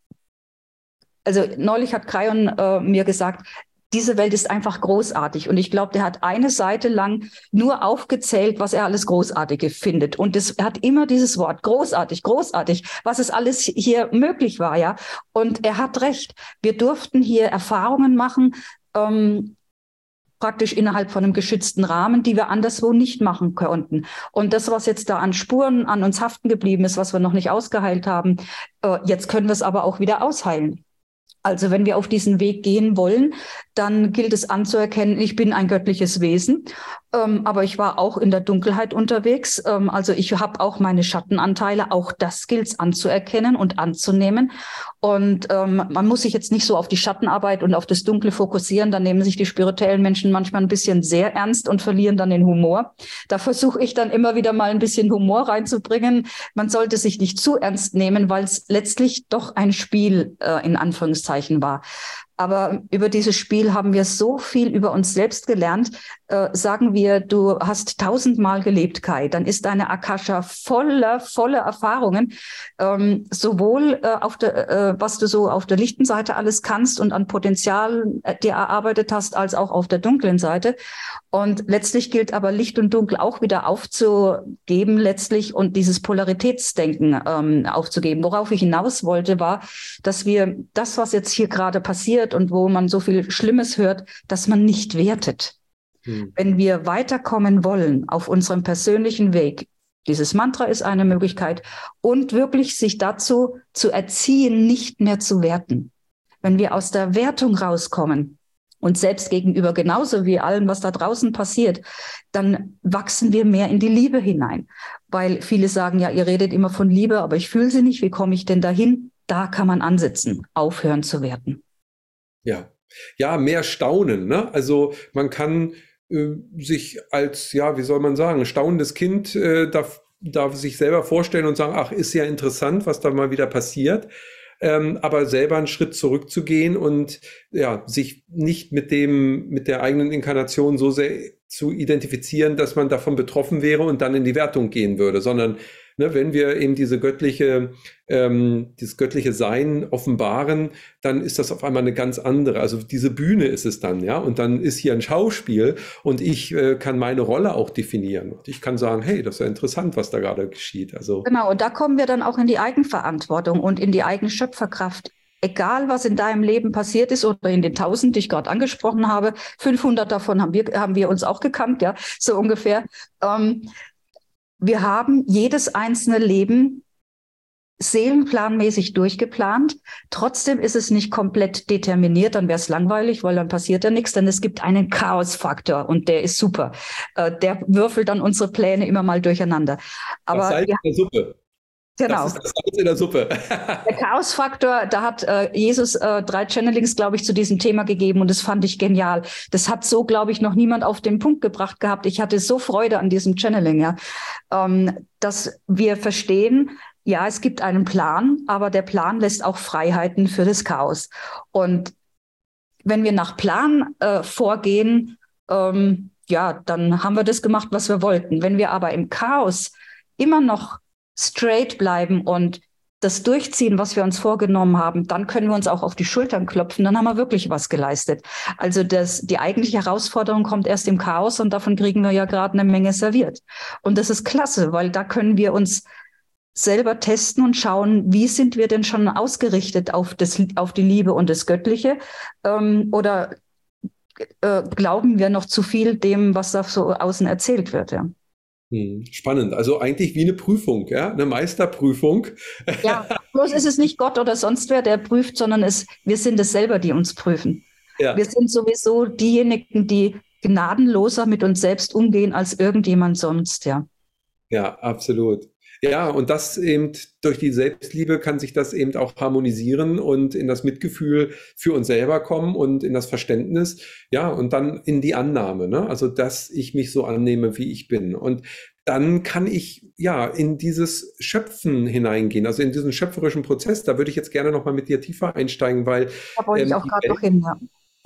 also neulich hat Krayon äh, mir gesagt, diese Welt ist einfach großartig. Und ich glaube, der hat eine Seite lang nur aufgezählt, was er alles Großartige findet. Und er hat immer dieses Wort großartig, großartig, was es alles hier möglich war, ja. Und er hat recht. Wir durften hier Erfahrungen machen, ähm, praktisch innerhalb von einem geschützten Rahmen, die wir anderswo nicht machen konnten. Und das, was jetzt da an Spuren an uns haften geblieben ist, was wir noch nicht ausgeheilt haben, äh, jetzt können wir es aber auch wieder ausheilen. Also wenn wir auf diesen Weg gehen wollen, dann gilt es anzuerkennen, ich bin ein göttliches Wesen, ähm, aber ich war auch in der Dunkelheit unterwegs. Ähm, also ich habe auch meine Schattenanteile, auch das gilt anzuerkennen und anzunehmen. Und ähm, man muss sich jetzt nicht so auf die Schattenarbeit und auf das Dunkle fokussieren. Da nehmen sich die spirituellen Menschen manchmal ein bisschen sehr ernst und verlieren dann den Humor. Da versuche ich dann immer wieder mal ein bisschen Humor reinzubringen. Man sollte sich nicht zu ernst nehmen, weil es letztlich doch ein Spiel äh, in Anführungszeichen war. Aber über dieses Spiel haben wir so viel über uns selbst gelernt. Äh, sagen wir, du hast tausendmal gelebt, Kai, dann ist deine Akasha voller, voller Erfahrungen, ähm, sowohl äh, auf der, äh, was du so auf der lichten Seite alles kannst und an Potenzial äh, dir erarbeitet hast, als auch auf der dunklen Seite. Und letztlich gilt aber Licht und Dunkel auch wieder aufzugeben, letztlich und dieses Polaritätsdenken ähm, aufzugeben. Worauf ich hinaus wollte, war, dass wir das, was jetzt hier gerade passiert und wo man so viel Schlimmes hört, dass man nicht wertet. Hm. Wenn wir weiterkommen wollen auf unserem persönlichen Weg, dieses Mantra ist eine Möglichkeit und wirklich sich dazu zu erziehen, nicht mehr zu werten. Wenn wir aus der Wertung rauskommen, uns selbst gegenüber genauso wie allem, was da draußen passiert, dann wachsen wir mehr in die Liebe hinein. Weil viele sagen, ja, ihr redet immer von Liebe, aber ich fühle sie nicht. Wie komme ich denn dahin? Da kann man ansetzen, aufhören zu werten. Ja, ja, mehr staunen. Ne? Also man kann sich als, ja, wie soll man sagen, staunendes Kind äh, darf, darf sich selber vorstellen und sagen, ach, ist ja interessant, was da mal wieder passiert. Ähm, aber selber einen Schritt zurückzugehen und ja, sich nicht mit dem, mit der eigenen Inkarnation so sehr zu identifizieren, dass man davon betroffen wäre und dann in die Wertung gehen würde, sondern ne, wenn wir eben diese göttliche, ähm, dieses göttliche Sein offenbaren, dann ist das auf einmal eine ganz andere. Also diese Bühne ist es dann, ja. Und dann ist hier ein Schauspiel und ich äh, kann meine Rolle auch definieren. Und ich kann sagen, hey, das ist ja interessant, was da gerade geschieht. Also genau. Und da kommen wir dann auch in die Eigenverantwortung und in die eigene Schöpferkraft egal was in deinem Leben passiert ist oder in den tausend, die ich gerade angesprochen habe, 500 davon haben wir, haben wir uns auch gekannt, ja, so ungefähr. Ähm, wir haben jedes einzelne Leben seelenplanmäßig durchgeplant. Trotzdem ist es nicht komplett determiniert, dann wäre es langweilig, weil dann passiert ja nichts, denn es gibt einen Chaosfaktor und der ist super. Äh, der würfelt dann unsere Pläne immer mal durcheinander. Aber Salz in der Suppe. Genau. Das ist das Salz in der Suppe. der Chaosfaktor, da hat äh, Jesus äh, drei Channelings, glaube ich, zu diesem Thema gegeben und das fand ich genial. Das hat so, glaube ich, noch niemand auf den Punkt gebracht gehabt. Ich hatte so Freude an diesem Channeling, ja, ähm, dass wir verstehen, ja, es gibt einen Plan, aber der Plan lässt auch Freiheiten für das Chaos. Und wenn wir nach Plan äh, vorgehen, ähm, ja, dann haben wir das gemacht, was wir wollten. Wenn wir aber im Chaos immer noch straight bleiben und das durchziehen, was wir uns vorgenommen haben, dann können wir uns auch auf die Schultern klopfen, dann haben wir wirklich was geleistet. Also das, die eigentliche Herausforderung kommt erst im Chaos und davon kriegen wir ja gerade eine Menge serviert. Und das ist klasse, weil da können wir uns selber testen und schauen, wie sind wir denn schon ausgerichtet auf, das, auf die Liebe und das Göttliche? Ähm, oder äh, glauben wir noch zu viel dem, was da so außen erzählt wird? Ja. Hm, spannend. Also eigentlich wie eine Prüfung, ja, eine Meisterprüfung. Ja, bloß ist es nicht Gott oder sonst wer, der prüft, sondern es, wir sind es selber, die uns prüfen. Ja. Wir sind sowieso diejenigen, die gnadenloser mit uns selbst umgehen als irgendjemand sonst, ja. Ja, absolut. Ja, und das eben durch die Selbstliebe kann sich das eben auch harmonisieren und in das Mitgefühl für uns selber kommen und in das Verständnis, ja, und dann in die Annahme, ne? Also, dass ich mich so annehme, wie ich bin. Und dann kann ich ja in dieses Schöpfen hineingehen, also in diesen schöpferischen Prozess. Da würde ich jetzt gerne nochmal mit dir tiefer einsteigen, weil. Da wollte ähm, ich auch gerade noch hin, ja.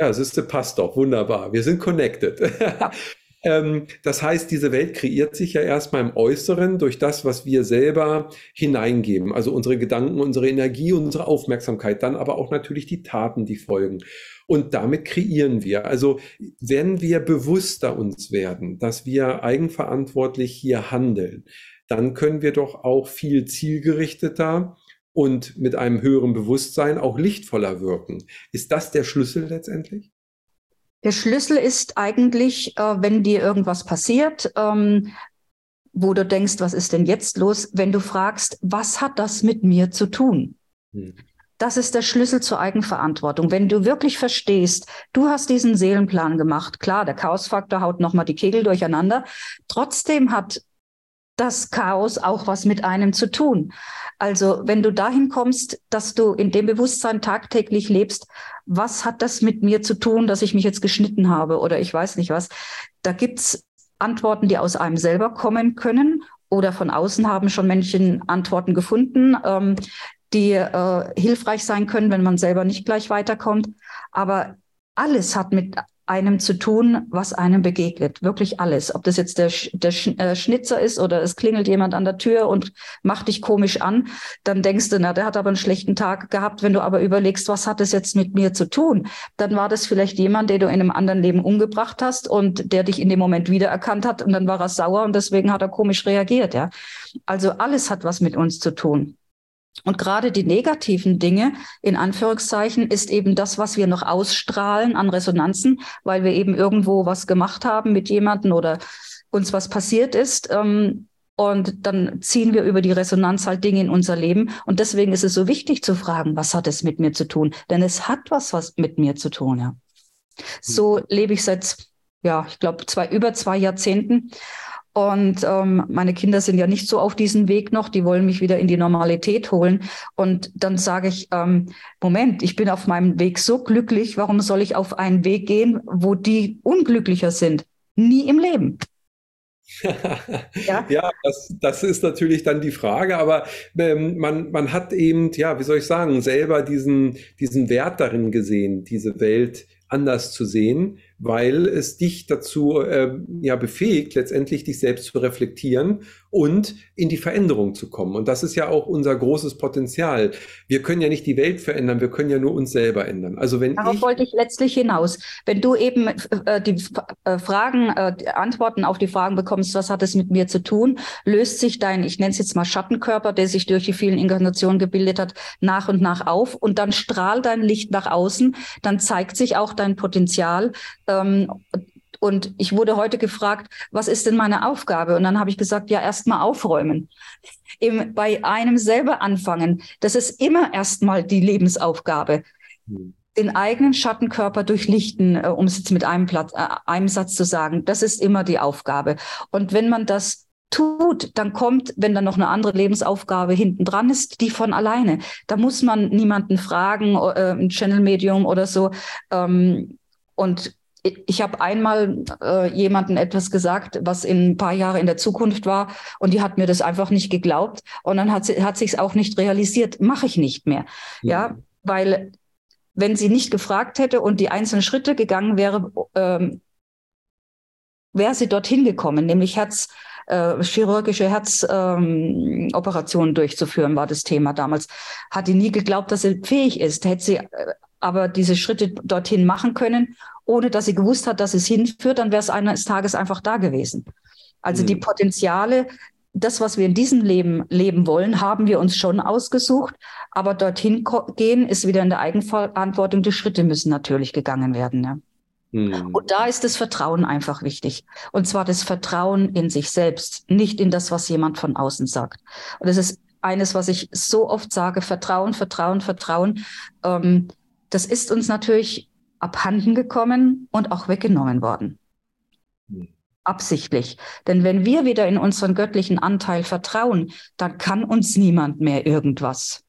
Ja, ist, passt doch, wunderbar. Wir sind connected. Ja. Ähm, das heißt, diese Welt kreiert sich ja erstmal im Äußeren durch das, was wir selber hineingeben. Also unsere Gedanken, unsere Energie, unsere Aufmerksamkeit, dann aber auch natürlich die Taten, die folgen. Und damit kreieren wir. Also wenn wir bewusster uns werden, dass wir eigenverantwortlich hier handeln, dann können wir doch auch viel zielgerichteter und mit einem höheren Bewusstsein auch lichtvoller wirken. Ist das der Schlüssel letztendlich? Der Schlüssel ist eigentlich, äh, wenn dir irgendwas passiert, ähm, wo du denkst, was ist denn jetzt los, wenn du fragst, was hat das mit mir zu tun? Hm. Das ist der Schlüssel zur Eigenverantwortung. Wenn du wirklich verstehst, du hast diesen Seelenplan gemacht, klar, der Chaosfaktor haut nochmal die Kegel durcheinander. Trotzdem hat das Chaos auch was mit einem zu tun. Also wenn du dahin kommst, dass du in dem Bewusstsein tagtäglich lebst, was hat das mit mir zu tun, dass ich mich jetzt geschnitten habe oder ich weiß nicht was, da gibt's Antworten, die aus einem selber kommen können oder von außen haben schon Menschen Antworten gefunden, ähm, die äh, hilfreich sein können, wenn man selber nicht gleich weiterkommt. Aber alles hat mit einem zu tun, was einem begegnet. Wirklich alles. Ob das jetzt der, der äh, Schnitzer ist oder es klingelt jemand an der Tür und macht dich komisch an, dann denkst du, na, der hat aber einen schlechten Tag gehabt. Wenn du aber überlegst, was hat es jetzt mit mir zu tun, dann war das vielleicht jemand, den du in einem anderen Leben umgebracht hast und der dich in dem Moment wiedererkannt hat und dann war er sauer und deswegen hat er komisch reagiert, ja. Also alles hat was mit uns zu tun. Und gerade die negativen Dinge, in Anführungszeichen, ist eben das, was wir noch ausstrahlen an Resonanzen, weil wir eben irgendwo was gemacht haben mit jemandem oder uns was passiert ist. Ähm, und dann ziehen wir über die Resonanz halt Dinge in unser Leben. Und deswegen ist es so wichtig zu fragen, was hat es mit mir zu tun? Denn es hat was, was mit mir zu tun, ja. So lebe ich seit, ja, ich glaube, zwei, über zwei Jahrzehnten. Und ähm, meine Kinder sind ja nicht so auf diesem Weg noch, die wollen mich wieder in die Normalität holen. Und dann sage ich, ähm, Moment, ich bin auf meinem Weg so glücklich, warum soll ich auf einen Weg gehen, wo die unglücklicher sind? Nie im Leben. ja, ja das, das, ist natürlich dann die Frage, aber ähm, man, man hat eben, ja, wie soll ich sagen, selber diesen, diesen Wert darin gesehen, diese Welt anders zu sehen weil es dich dazu äh, ja befähigt, letztendlich dich selbst zu reflektieren und in die Veränderung zu kommen. Und das ist ja auch unser großes Potenzial. Wir können ja nicht die Welt verändern, wir können ja nur uns selber ändern. Also wenn Darauf ich, wollte ich letztlich hinaus. Wenn du eben äh, die äh, Fragen, äh, die Antworten auf die Fragen bekommst, was hat es mit mir zu tun, löst sich dein, ich nenne es jetzt mal Schattenkörper, der sich durch die vielen Inkarnationen gebildet hat, nach und nach auf und dann strahlt dein Licht nach außen, dann zeigt sich auch dein Potenzial ähm, Und ich wurde heute gefragt, was ist denn meine Aufgabe? Und dann habe ich gesagt, ja, erstmal aufräumen. Im, bei einem selber anfangen. Das ist immer erstmal die Lebensaufgabe. Mhm. Den eigenen Schattenkörper durchlichten, äh, um es jetzt mit einem, Platz, äh, einem Satz zu sagen, das ist immer die Aufgabe. Und wenn man das tut, dann kommt, wenn dann noch eine andere Lebensaufgabe hinten dran ist, die von alleine. Da muss man niemanden fragen, äh, ein Channel-Medium oder so. Ähm, und ich habe einmal äh, jemanden etwas gesagt, was in ein paar Jahre in der Zukunft war, und die hat mir das einfach nicht geglaubt. Und dann hat sie hat sich auch nicht realisiert. Mache ich nicht mehr, ja, ja weil wenn sie nicht gefragt hätte und die einzelnen Schritte gegangen wäre, ähm, wäre sie dorthin gekommen, nämlich Herz äh, chirurgische Herzoperationen ähm, durchzuführen, war das Thema damals. Hat die nie geglaubt, dass sie fähig ist. Hätte sie äh, aber diese Schritte dorthin machen können, ohne dass sie gewusst hat, dass es hinführt, dann wäre es eines Tages einfach da gewesen. Also mhm. die Potenziale, das, was wir in diesem Leben leben wollen, haben wir uns schon ausgesucht. Aber dorthin gehen ist wieder in der Eigenverantwortung. Die Schritte müssen natürlich gegangen werden. Mhm. Und da ist das Vertrauen einfach wichtig. Und zwar das Vertrauen in sich selbst, nicht in das, was jemand von außen sagt. Und das ist eines, was ich so oft sage, Vertrauen, Vertrauen, Vertrauen. Ähm, das ist uns natürlich abhanden gekommen und auch weggenommen worden. Mhm. Absichtlich. Denn wenn wir wieder in unseren göttlichen Anteil vertrauen, dann kann uns niemand mehr irgendwas.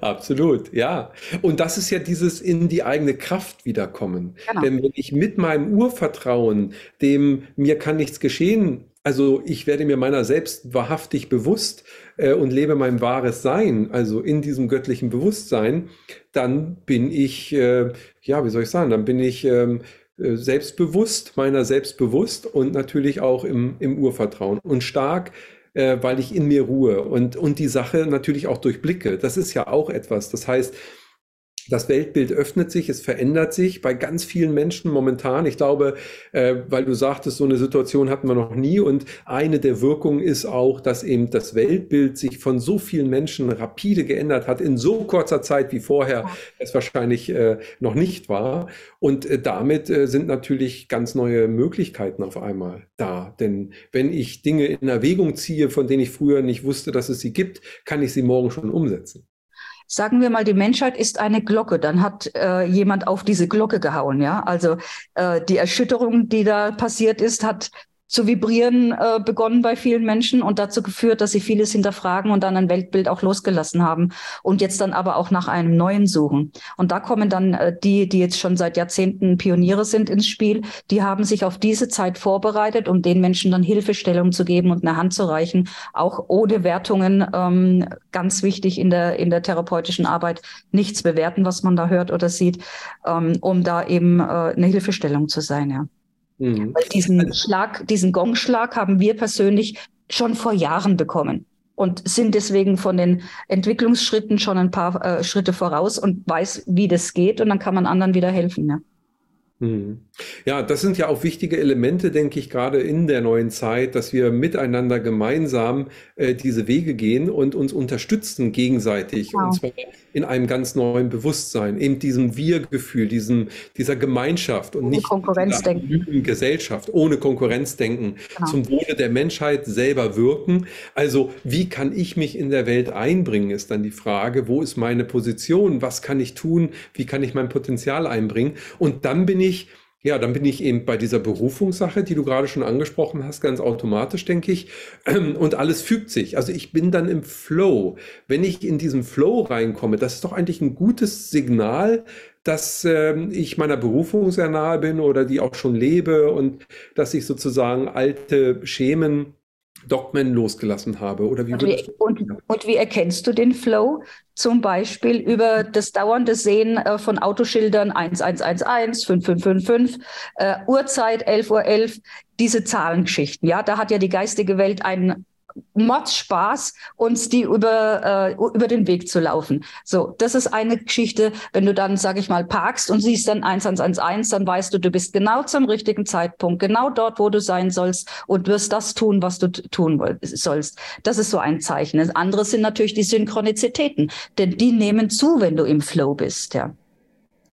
Absolut, ja. Und das ist ja dieses in die eigene Kraft wiederkommen. Genau. Denn wenn ich mit meinem Urvertrauen, dem mir kann nichts geschehen, also ich werde mir meiner selbst wahrhaftig bewusst äh, und lebe mein wahres Sein, also in diesem göttlichen Bewusstsein, dann bin ich, äh, ja, wie soll ich sagen, dann bin ich ähm, äh, selbstbewusst, meiner selbstbewusst und natürlich auch im, im Urvertrauen und stark äh, weil ich in mir ruhe und, und die Sache natürlich auch durchblicke. Das ist ja auch etwas. Das heißt, das Weltbild öffnet sich, es verändert sich bei ganz vielen Menschen momentan. Ich glaube, äh, weil du sagtest, so eine Situation hatten wir noch nie. Und eine der Wirkungen ist auch, dass eben das Weltbild sich von so vielen Menschen rapide geändert hat, in so kurzer Zeit wie vorher es wahrscheinlich äh, noch nicht war. Und äh, damit äh, sind natürlich ganz neue Möglichkeiten auf einmal da. Denn wenn ich Dinge in Erwägung ziehe, von denen ich früher nicht wusste, dass es sie gibt, kann ich sie morgen schon umsetzen sagen wir mal, die Menschheit ist eine Glocke, dann hat äh, jemand auf diese Glocke gehauen, ja. Also äh, die Erschütterung, die da passiert ist, hat zu vibrieren äh, begonnen bei vielen Menschen und dazu geführt, dass sie vieles hinterfragen und dann ein Weltbild auch losgelassen haben und jetzt dann aber auch nach einem neuen suchen. Und da kommen dann äh, die, die jetzt schon seit Jahrzehnten Pioniere sind ins Spiel, die haben sich auf diese Zeit vorbereitet, um den Menschen dann Hilfestellung zu geben und eine Hand zu reichen, auch ohne Wertungen. Ähm, ganz wichtig in der, in der therapeutischen Arbeit, nichts bewerten, was man da hört oder sieht, ähm, um da eben äh, eine Hilfestellung zu sein, ja. Mhm. Weil diesen Schlag, diesen Gongschlag haben wir persönlich schon vor Jahren bekommen und sind deswegen von den Entwicklungsschritten schon ein paar äh, Schritte voraus und weiß, wie das geht und dann kann man anderen wieder helfen. Ja. Mhm. Ja, das sind ja auch wichtige Elemente, denke ich, gerade in der neuen Zeit, dass wir miteinander gemeinsam äh, diese Wege gehen und uns unterstützen gegenseitig. Genau. Und zwar in einem ganz neuen Bewusstsein, eben diesem Wir-Gefühl, diesem, dieser Gemeinschaft und ohne nicht Konkurrenzdenken. Gesellschaft, ohne Konkurrenzdenken, genau. zum Wohle der Menschheit selber wirken. Also, wie kann ich mich in der Welt einbringen, ist dann die Frage, wo ist meine Position, was kann ich tun, wie kann ich mein Potenzial einbringen? Und dann bin ich ja, dann bin ich eben bei dieser Berufungssache, die du gerade schon angesprochen hast, ganz automatisch, denke ich. Und alles fügt sich. Also ich bin dann im Flow. Wenn ich in diesen Flow reinkomme, das ist doch eigentlich ein gutes Signal, dass äh, ich meiner Berufung sehr nahe bin oder die auch schon lebe und dass ich sozusagen alte Schemen Dogmen losgelassen habe? Oder wie und, wie, und, und, wie erkennst du den Flow? Zum Beispiel über das dauernde Sehen äh, von Autoschildern 1111, 5555, äh, Uhrzeit 11.11 Uhr, 11, diese Zahlengeschichten. Ja, da hat ja die geistige Welt einen Mordspaß, uns die über, äh, über den Weg zu laufen. So, das ist eine Geschichte. Wenn du dann, sag ich mal, parkst und siehst dann 1111, dann weißt du, du bist genau zum richtigen Zeitpunkt, genau dort, wo du sein sollst und wirst das tun, was du tun sollst. Das ist so ein Zeichen. Das andere sind natürlich die Synchronizitäten, denn die nehmen zu, wenn du im Flow bist, ja.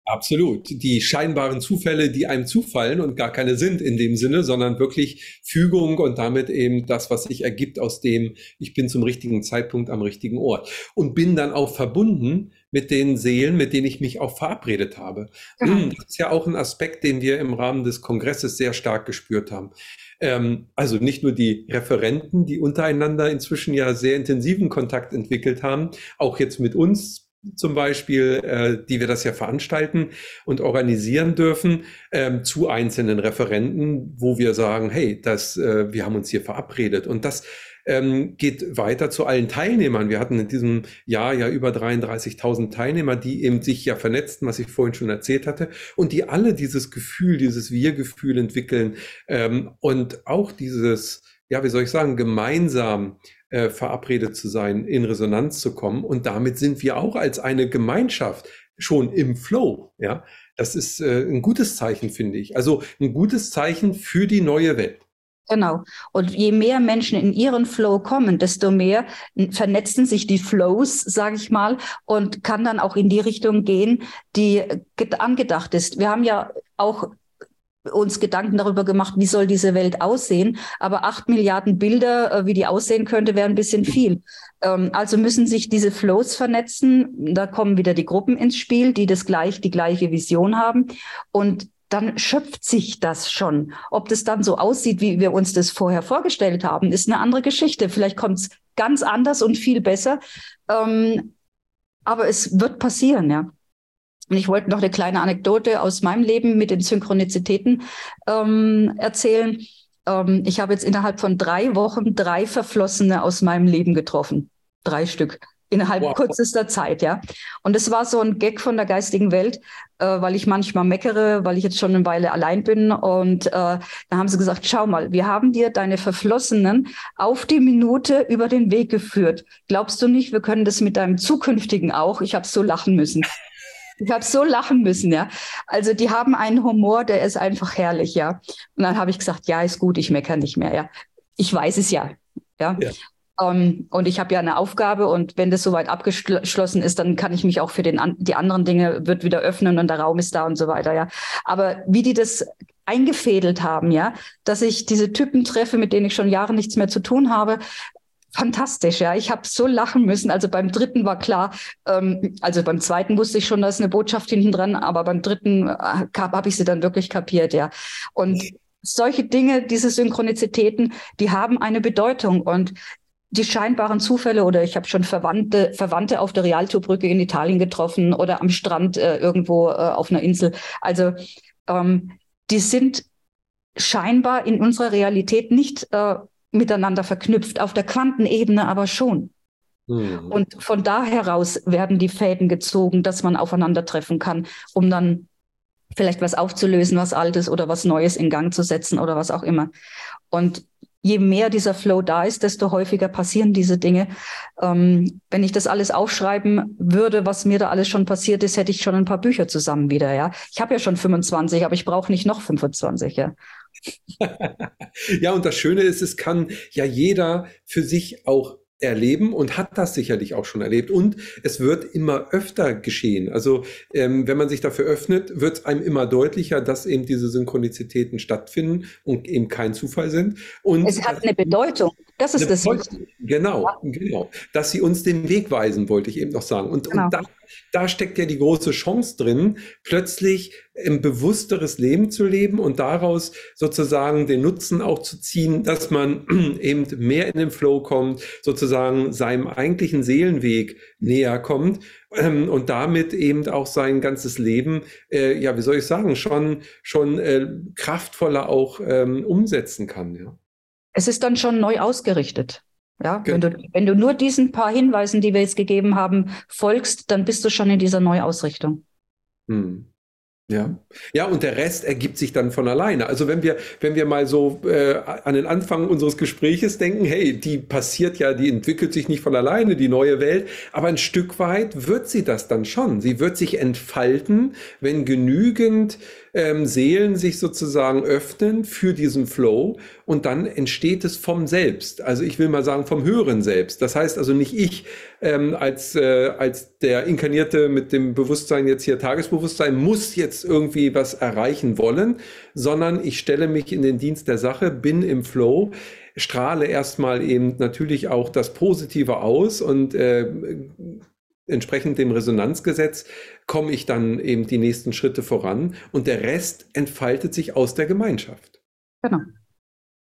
Absolut. Die scheinbaren Zufälle, die einem zufallen und gar keine sind in dem Sinne, sondern wirklich Fügung und damit eben das, was sich ergibt aus dem, ich bin zum richtigen Zeitpunkt am richtigen Ort und bin dann auch verbunden mit den Seelen, mit denen ich mich auch verabredet habe. Mhm. Das ist ja auch ein Aspekt, den wir im Rahmen des Kongresses sehr stark gespürt haben. Ähm, also nicht nur die Referenten, die untereinander inzwischen ja sehr intensiven Kontakt entwickelt haben, auch jetzt mit uns zum Beispiel, äh, die wir das ja veranstalten und organisieren dürfen, ähm, zu einzelnen Referenten, wo wir sagen, hey, das, äh, wir haben uns hier verabredet. Und das ähm, geht weiter zu allen Teilnehmern. Wir hatten in diesem Jahr ja über 33.000 Teilnehmer, die eben sich ja vernetzten, was ich vorhin schon erzählt hatte, und die alle dieses Gefühl, dieses Wir-Gefühl entwickeln ähm, und auch dieses, ja, wie soll ich sagen, gemeinsam äh, verabredet zu sein, in Resonanz zu kommen. Und damit sind wir auch als eine Gemeinschaft schon im Flow. Ja, das ist äh, ein gutes Zeichen, finde ich. Also ein gutes Zeichen für die neue Welt. Genau. Und je mehr Menschen in ihren Flow kommen, desto mehr vernetzen sich die Flows, sage ich mal, und kann dann auch in die Richtung gehen, die angedacht ist. Wir haben ja auch uns Gedanken darüber gemacht, wie soll diese Welt aussehen. Aber acht Milliarden Bilder, äh, wie die aussehen könnte, wäre ein bisschen viel. Ähm, also müssen sich diese Flows vernetzen. Da kommen wieder die Gruppen ins Spiel, die das gleich, die gleiche Vision haben. Und dann schöpft sich das schon. Ob das dann so aussieht, wie wir uns das vorher vorgestellt haben, ist eine andere Geschichte. Vielleicht kommt es ganz anders und viel besser. Ähm, aber es wird passieren, ja. Und ich wollte noch eine kleine Anekdote aus meinem Leben mit den Synchronizitäten ähm, erzählen. Ähm, ich habe jetzt innerhalb von drei Wochen drei Verflossene aus meinem Leben getroffen. Drei Stück. Innerhalb wow. kürzester Zeit, ja. Und es war so ein Gag von der geistigen Welt, äh, weil ich manchmal meckere, weil ich jetzt schon eine Weile allein bin. Und äh, da haben sie gesagt, schau mal, wir haben dir deine Verflossenen auf die Minute über den Weg geführt. Glaubst du nicht, wir können das mit deinem zukünftigen auch? Ich habe so lachen müssen. Ich habe so lachen müssen, ja. Also die haben einen Humor, der ist einfach herrlich, ja. Und dann habe ich gesagt, ja, ist gut, ich meckere nicht mehr, ja. Ich weiß es ja, ja. ja. Um, ähm, und ich habe ja eine Aufgabe und wenn das soweit abgeschlossen ist, dann kann ich mich auch für den, die anderen Dinge wird wieder öffnen und der Raum ist da und so weiter, ja. Aber wie die das eingefädelt haben, ja, dass ich diese Typen treffe, mit denen ich schon Jahre nichts mehr zu tun habe, fantastisch, ja. Ich habe so lachen müssen. Also beim dritten war klar, ähm, also beim zweiten wusste ich schon, da ist eine Botschaft hinten dran, aber beim dritten äh, habe ich sie dann wirklich kapiert, ja. Und solche Dinge, diese Synchronizitäten, die haben eine Bedeutung und die scheinbaren Zufälle oder ich habe schon Verwandte, Verwandte auf der Rialto-Brücke in Italien getroffen oder am Strand äh, irgendwo äh, auf einer Insel. Also ähm, die sind scheinbar in unserer Realität nicht äh, miteinander verknüpft, auf der Quantenebene aber schon. Mhm. Und von da heraus werden die Fäden gezogen, dass man aufeinandertreffen kann, um dann vielleicht was aufzulösen, was Altes oder was Neues in Gang zu setzen oder was auch immer. Und je mehr dieser Flow da ist, desto häufiger passieren diese Dinge. Ähm, wenn ich das alles aufschreiben würde, was mir da alles schon passiert ist, hätte ich schon ein paar Bücher zusammen wieder. Ja, ich habe ja schon 25, aber ich brauche nicht noch 25. Ja. ja, und das Schöne ist, es kann ja jeder für sich auch erleben und hat das sicherlich auch schon erlebt. Und es wird immer öfter geschehen. Also ähm, wenn man sich dafür öffnet, wird es einem immer deutlicher, dass eben diese Synchronizitäten stattfinden und eben kein Zufall sind. Und es hat eine Bedeutung. Das ist das. Genau, genau. Dass sie uns den Weg weisen, wollte ich eben noch sagen. Und, genau. und da, da steckt ja die große Chance drin, plötzlich ein bewussteres Leben zu leben und daraus sozusagen den Nutzen auch zu ziehen, dass man eben mehr in den Flow kommt, sozusagen seinem eigentlichen Seelenweg näher kommt ähm, und damit eben auch sein ganzes Leben, äh, ja, wie soll ich sagen, schon, schon äh, kraftvoller auch ähm, umsetzen kann. Ja es ist dann schon neu ausgerichtet. Ja, okay. wenn du, wenn du nur diesen paar Hinweisen, die wir jetzt gegeben haben, folgst, dann bist du schon in dieser Neuausrichtung. Hm. Ja. ja, und der Rest ergibt sich dann von alleine. Also wenn wir, wenn wir mal so äh, an den Anfang unseres Gespräches denken, hey, die passiert ja, die entwickelt sich nicht von alleine, die neue Welt, aber ein Stück weit wird sie das dann schon. Sie wird sich entfalten, wenn genügend ähm, Seelen sich sozusagen öffnen für diesen Flow und dann entsteht es vom Selbst. Also ich will mal sagen vom höheren Selbst. Das heißt also nicht ich ähm, als, äh, als der Inkarnierte mit dem Bewusstsein jetzt hier Tagesbewusstsein muss jetzt irgendwie was erreichen wollen, sondern ich stelle mich in den Dienst der Sache, bin im Flow strahle erstmal eben natürlich auch das Positive aus und äh, entsprechend dem Resonanzgesetz komme ich dann eben die nächsten Schritte voran und der Rest entfaltet sich aus der Gemeinschaft. Genau.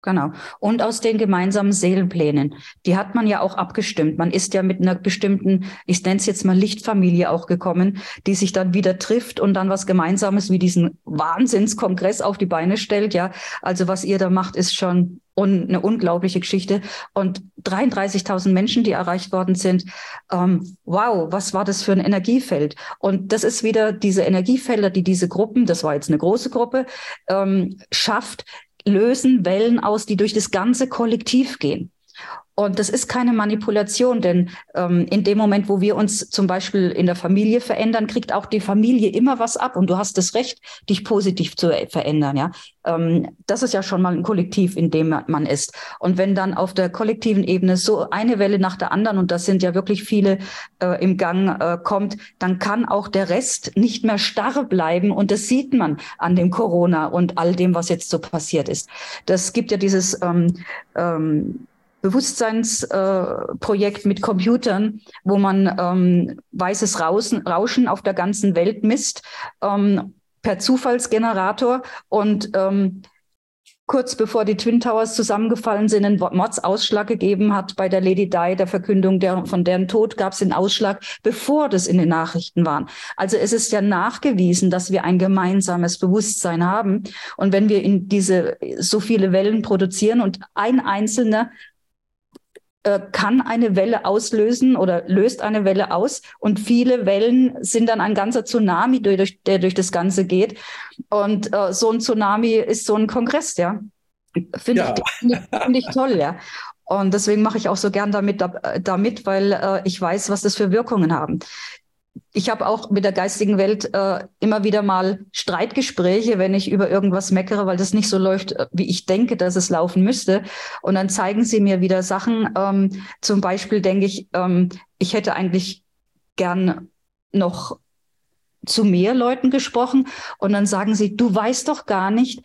Genau. Und aus den gemeinsamen Seelenplänen. Die hat man ja auch abgestimmt. Man ist ja mit einer bestimmten, ich nenne es jetzt mal Lichtfamilie auch gekommen, die sich dann wieder trifft und dann was Gemeinsames wie diesen Wahnsinnskongress auf die Beine stellt. Ja, also was ihr da macht, ist schon un eine unglaubliche Geschichte. Und 33.000 Menschen, die erreicht worden sind. Ähm, wow, was war das für ein Energiefeld? Und das ist wieder diese Energiefelder, die diese Gruppen, das war jetzt eine große Gruppe, ähm, schafft, lösen Wellen aus, die durch das ganze Kollektiv gehen. Und das ist keine Manipulation, denn ähm, in dem Moment, wo wir uns zum Beispiel in der Familie verändern, kriegt auch die Familie immer was ab. Und du hast das Recht, dich positiv zu verändern. Ja, ähm, das ist ja schon mal ein Kollektiv, in dem man ist. Und wenn dann auf der kollektiven Ebene so eine Welle nach der anderen und das sind ja wirklich viele äh, im Gang äh, kommt, dann kann auch der Rest nicht mehr starr bleiben. Und das sieht man an dem Corona und all dem, was jetzt so passiert ist. Das gibt ja dieses ähm, ähm, Bewusstseinsprojekt äh, mit Computern, wo man ähm, weißes Rauschen, Rauschen auf der ganzen Welt misst, ähm, per Zufallsgenerator und ähm, kurz bevor die Twin Towers zusammengefallen sind, einen Mordsausschlag gegeben hat bei der Lady Di, der Verkündung der, von deren Tod gab es den Ausschlag, bevor das in den Nachrichten waren. Also es ist ja nachgewiesen, dass wir ein gemeinsames Bewusstsein haben. Und wenn wir in diese so viele Wellen produzieren und ein einzelner äh, kann eine Welle auslösen oder löst eine Welle aus. Und viele Wellen sind dann ein ganzer Tsunami, durch, der durch das Ganze geht. Und äh, so ein Tsunami ist so ein Kongress, ja. Finde ja. ich, find ich, find ich toll, ja. Und deswegen mache ich auch so gern damit, damit weil äh, ich weiß, was das für Wirkungen haben ich habe auch mit der geistigen Welt äh, immer wieder mal Streitgespräche, wenn ich über irgendwas meckere, weil das nicht so läuft, äh, wie ich denke, dass es laufen müsste. Und dann zeigen sie mir wieder Sachen. Ähm, zum Beispiel denke ich, ähm, ich hätte eigentlich gern noch zu mehr Leuten gesprochen. Und dann sagen sie, du weißt doch gar nicht,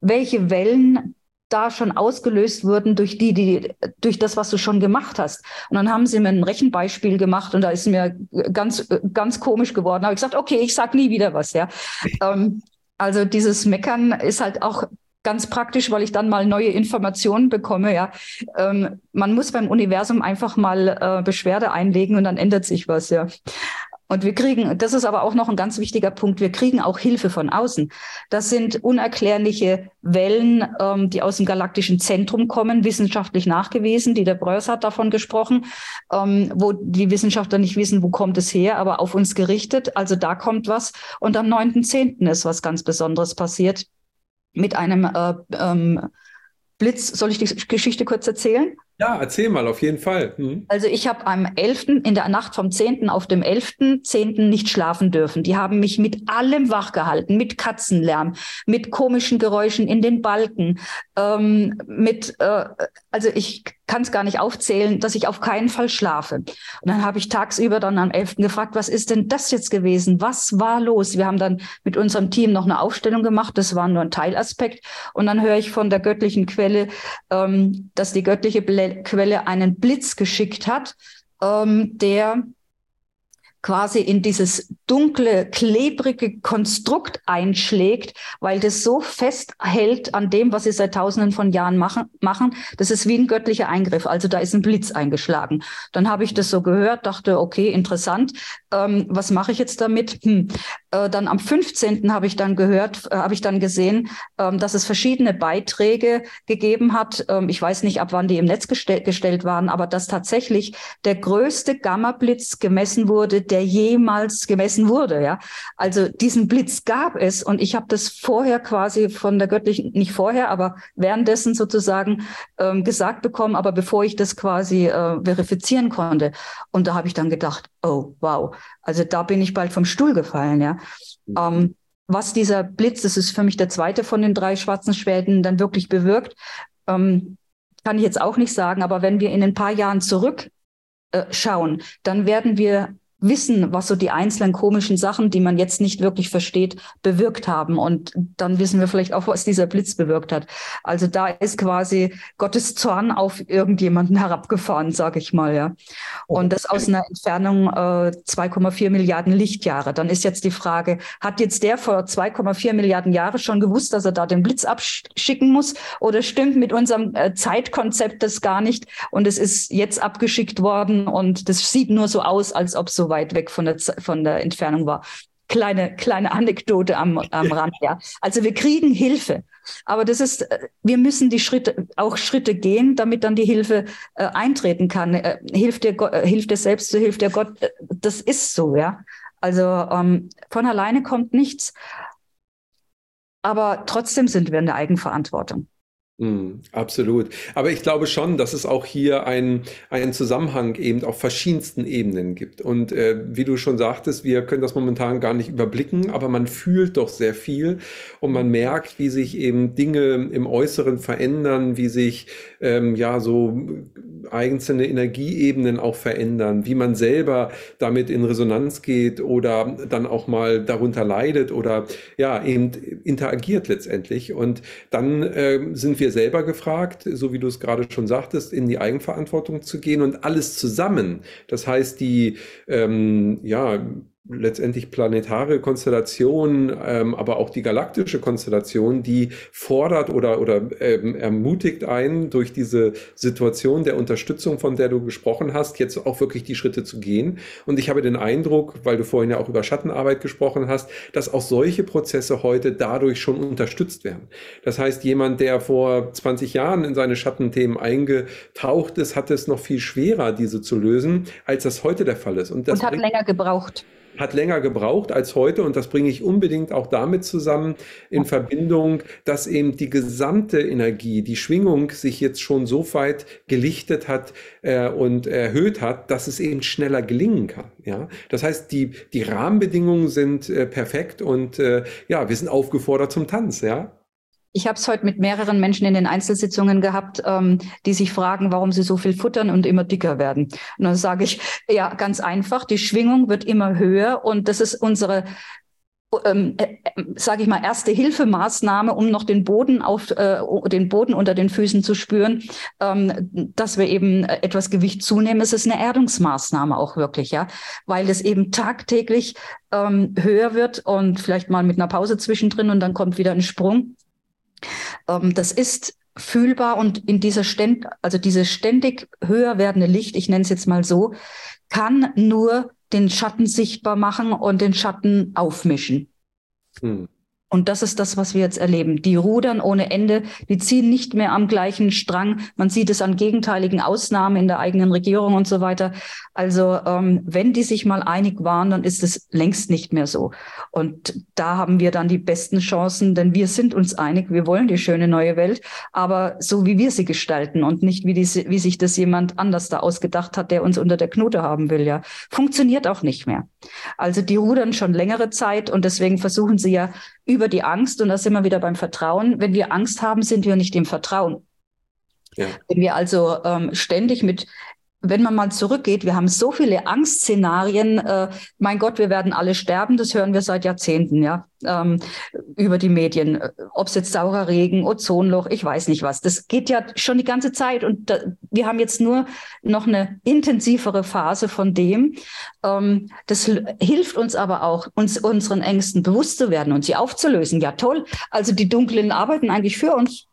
welche Wellen da schon ausgelöst wurden durch die, die, durch das, was du schon gemacht hast. Und dann haben sie mir ein Rechenbeispiel gemacht und da ist mir ganz, ganz komisch geworden. Da habe ich gesagt, okay, ich sag nie wieder was, ja. ähm, also dieses Meckern ist halt auch ganz praktisch, weil ich dann mal neue Informationen bekomme. Ja, ähm, man muss beim Universum einfach mal äh, Beschwerde einlegen und dann ändert sich was. Ja, und wir kriegen, das ist aber auch noch ein ganz wichtiger Punkt, wir kriegen auch Hilfe von außen. Das sind unerklärliche Wellen, ähm, die aus dem galaktischen Zentrum kommen, wissenschaftlich nachgewiesen. Die der Breuers hat davon gesprochen, ähm, wo die Wissenschaftler nicht wissen, wo kommt es her, aber auf uns gerichtet. Also da kommt was. Und am 9.10. ist was ganz Besonderes passiert mit einem äh, ähm, Blitz. Soll ich die Geschichte kurz erzählen? Ja, erzähl mal, auf jeden Fall. Mhm. Also ich habe am 11., in der Nacht vom 10. auf dem 11.10. nicht schlafen dürfen. Die haben mich mit allem wachgehalten, mit Katzenlärm, mit komischen Geräuschen in den Balken, ähm, mit, äh, also ich kann es gar nicht aufzählen, dass ich auf keinen Fall schlafe. Und dann habe ich tagsüber dann am 11. gefragt, was ist denn das jetzt gewesen? Was war los? Wir haben dann mit unserem Team noch eine Aufstellung gemacht. Das war nur ein Teilaspekt. Und dann höre ich von der göttlichen Quelle, ähm, dass die göttliche Quelle einen Blitz geschickt hat, ähm, der quasi in dieses dunkle, klebrige Konstrukt einschlägt, weil das so festhält an dem, was sie seit tausenden von Jahren machen. machen. Das ist wie ein göttlicher Eingriff. Also da ist ein Blitz eingeschlagen. Dann habe ich das so gehört, dachte, okay, interessant. Ähm, was mache ich jetzt damit? Hm. Äh, dann am 15. habe ich dann gehört, äh, habe ich dann gesehen, ähm, dass es verschiedene Beiträge gegeben hat. Ähm, ich weiß nicht, ab wann die im Netz gestell gestellt waren, aber dass tatsächlich der größte Gamma-Blitz gemessen wurde, der jemals gemessen wurde. Ja, also diesen Blitz gab es und ich habe das vorher quasi von der göttlichen, nicht vorher, aber währenddessen sozusagen ähm, gesagt bekommen, aber bevor ich das quasi äh, verifizieren konnte. Und da habe ich dann gedacht, oh wow, also da bin ich bald vom Stuhl gefallen. Ja, mhm. ähm, was dieser Blitz, das ist für mich der zweite von den drei schwarzen Schwäden, dann wirklich bewirkt, ähm, kann ich jetzt auch nicht sagen. Aber wenn wir in ein paar Jahren zurückschauen, äh, dann werden wir wissen, was so die einzelnen komischen Sachen, die man jetzt nicht wirklich versteht, bewirkt haben. Und dann wissen wir vielleicht auch, was dieser Blitz bewirkt hat. Also da ist quasi Gottes Zorn auf irgendjemanden herabgefahren, sage ich mal, ja. Und das aus einer Entfernung äh, 2,4 Milliarden Lichtjahre. Dann ist jetzt die Frage, hat jetzt der vor 2,4 Milliarden Jahre schon gewusst, dass er da den Blitz abschicken muss? Oder stimmt mit unserem äh, Zeitkonzept das gar nicht? Und es ist jetzt abgeschickt worden und das sieht nur so aus, als ob so weit weg von der, von der Entfernung war. Kleine, kleine Anekdote am, am Rand, ja. Also wir kriegen Hilfe. Aber das ist, äh, wir müssen die Schritte, auch Schritte gehen, damit dann die Hilfe äh, eintreten kann. Äh, hilft dir, äh, hilft dir selbst, so hilft dir Gott. Äh, das ist so, ja. Also ähm, von alleine kommt nichts. Aber trotzdem sind wir in der Eigenverantwortung. Mm, absolut. Aber ich glaube schon, dass es auch hier einen, einen Zusammenhang eben auf verschiedensten Ebenen gibt. Und äh, wie du schon sagtest, wir können das momentan gar nicht überblicken, aber man fühlt doch sehr viel und man merkt, wie sich eben Dinge im Äußeren verändern, wie sich ähm, ja so einzelne Energieebenen auch verändern, wie man selber damit in Resonanz geht oder dann auch mal darunter leidet oder ja eben interagiert letztendlich. Und dann äh, sind wir wir selber gefragt, so wie du es gerade schon sagtest, in die Eigenverantwortung zu gehen und alles zusammen. Das heißt, die ähm, ja, letztendlich planetare Konstellation, ähm, aber auch die galaktische Konstellation, die fordert oder, oder ähm, ermutigt einen durch diese Situation der Unterstützung, von der du gesprochen hast, jetzt auch wirklich die Schritte zu gehen. Und ich habe den Eindruck, weil du vorhin ja auch über Schattenarbeit gesprochen hast, dass auch solche Prozesse heute dadurch schon unterstützt werden. Das heißt, jemand, der vor 20 Jahren in seine Schattenthemen eingetaucht ist, hat es noch viel schwerer, diese zu lösen, als das heute der Fall ist. Und, das und hat länger gebraucht hat länger gebraucht als heute und das bringe ich unbedingt auch damit zusammen in Verbindung, dass eben die gesamte Energie, die Schwingung sich jetzt schon so weit gelichtet hat äh, und erhöht hat, dass es eben schneller gelingen kann. Ja, das heißt, die die Rahmenbedingungen sind äh, perfekt und äh, ja, wir sind aufgefordert zum Tanz. Ja. Ich habe es heute mit mehreren Menschen in den Einzelsitzungen gehabt, ähm, die sich fragen, warum sie so viel futtern und immer dicker werden. Und dann sage ich, ja, ganz einfach, die Schwingung wird immer höher und das ist unsere ähm, äh, äh sage ich mal, erste Hilfemaßnahme, um noch den Boden auf äh, den Boden unter den Füßen zu spüren, ähm, dass wir eben etwas Gewicht zunehmen. Es ist eine Erdungsmaßnahme auch wirklich, ja, weil es eben tagtäglich ähm, höher wird und vielleicht mal mit einer Pause zwischendrin und dann kommt wieder ein Sprung. Ähm, das ist fühlbar und in dieser ständ, also dieses ständig höher werdende Licht, ich nenne es jetzt mal so, kann nur den Schatten sichtbar machen und den Schatten aufmischen. Hm. Und das ist das, was wir jetzt erleben. Die rudern ohne Ende, die ziehen nicht mehr am gleichen Strang. Man sieht es an gegenteiligen Ausnahmen in der eigenen Regierung und so weiter. Also ähm, wenn die sich mal einig waren, dann ist es längst nicht mehr so. Und da haben wir dann die besten Chancen, denn wir sind uns einig, wir wollen die schöne neue Welt, aber so wie wir sie gestalten und nicht wie, die, wie sich das jemand anders da ausgedacht hat, der uns unter der Knute haben will. Ja, funktioniert auch nicht mehr. Also die rudern schon längere Zeit und deswegen versuchen sie ja über die Angst, und da sind wir wieder beim Vertrauen, wenn wir Angst haben, sind wir nicht im Vertrauen. Ja. Wenn wir also ähm, ständig mit wenn man mal zurückgeht, wir haben so viele Angstszenarien. Äh, mein Gott, wir werden alle sterben. Das hören wir seit Jahrzehnten, ja, ähm, über die Medien. Ob es jetzt saurer Regen, Ozonloch, ich weiß nicht was. Das geht ja schon die ganze Zeit. Und da, wir haben jetzt nur noch eine intensivere Phase von dem. Ähm, das hilft uns aber auch, uns unseren Ängsten bewusst zu werden und sie aufzulösen. Ja, toll. Also die Dunklen arbeiten eigentlich für uns.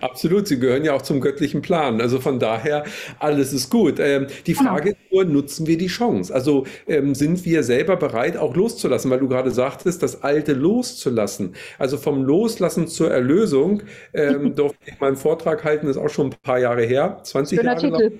Absolut, sie gehören ja auch zum göttlichen Plan. Also von daher, alles ist gut. Ähm, die genau. Frage ist nur, nutzen wir die Chance? Also ähm, sind wir selber bereit, auch loszulassen, weil du gerade sagtest, das Alte loszulassen. Also vom Loslassen zur Erlösung ähm, durfte ich meinen Vortrag halten, ist auch schon ein paar Jahre her, 20 Schöner Jahre. Titel.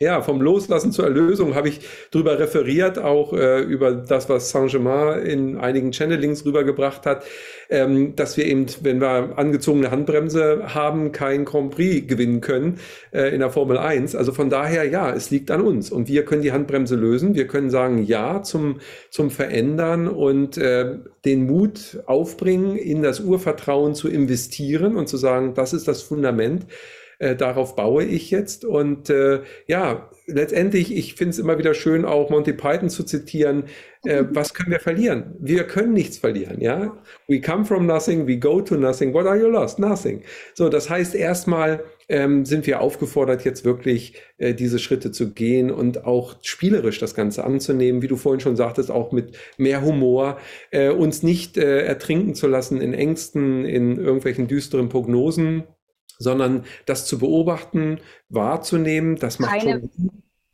Ja, vom Loslassen zur Erlösung habe ich drüber referiert, auch äh, über das, was Saint-Germain in einigen Channelings rübergebracht hat, ähm, dass wir eben, wenn wir angezogene Handbremse haben, kein Grand Prix gewinnen können äh, in der Formel 1. Also von daher, ja, es liegt an uns und wir können die Handbremse lösen. Wir können sagen Ja zum, zum Verändern und äh, den Mut aufbringen, in das Urvertrauen zu investieren und zu sagen, das ist das Fundament äh, darauf baue ich jetzt. Und äh, ja, letztendlich, ich finde es immer wieder schön, auch Monty Python zu zitieren. Äh, mhm. was können wir verlieren? Wir können nichts verlieren, ja? We come from nothing, we go to nothing. What are you lost? Nothing. So, das heißt, erstmal ähm, sind wir aufgefordert, jetzt wirklich äh, diese Schritte zu gehen und auch spielerisch das Ganze anzunehmen, wie du vorhin schon sagtest, auch mit mehr Humor, äh, uns nicht äh, ertrinken zu lassen in Ängsten, in irgendwelchen düsteren Prognosen, sondern das zu beobachten, wahrzunehmen, das macht keine, schon.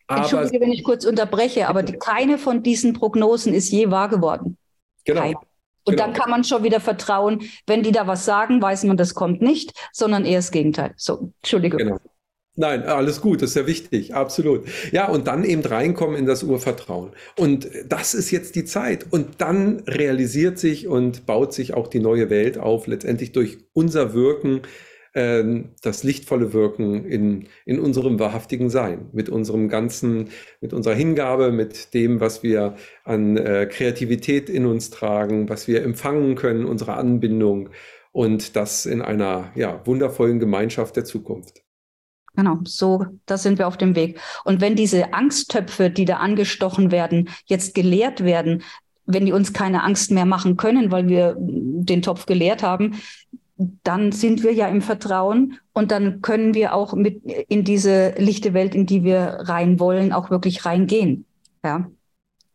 Entschuldige, wenn ich kurz unterbreche, aber die, keine von diesen Prognosen ist je wahr geworden. Genau. Keine. Und genau. dann kann man schon wieder vertrauen, wenn die da was sagen, weiß man, das kommt nicht, sondern eher das Gegenteil. So, Entschuldige. Genau. Nein, alles gut, das ist ja wichtig, absolut. Ja, und dann eben reinkommen in das Urvertrauen. Und das ist jetzt die Zeit. Und dann realisiert sich und baut sich auch die neue Welt auf, letztendlich durch unser Wirken, das lichtvolle Wirken in, in unserem wahrhaftigen Sein, mit unserem ganzen, mit unserer Hingabe, mit dem, was wir an äh, Kreativität in uns tragen, was wir empfangen können, unsere Anbindung und das in einer ja, wundervollen Gemeinschaft der Zukunft. Genau, so, da sind wir auf dem Weg. Und wenn diese Angsttöpfe, die da angestochen werden, jetzt geleert werden, wenn die uns keine Angst mehr machen können, weil wir den Topf geleert haben, dann sind wir ja im Vertrauen und dann können wir auch mit in diese lichte Welt, in die wir rein wollen, auch wirklich reingehen. Ja.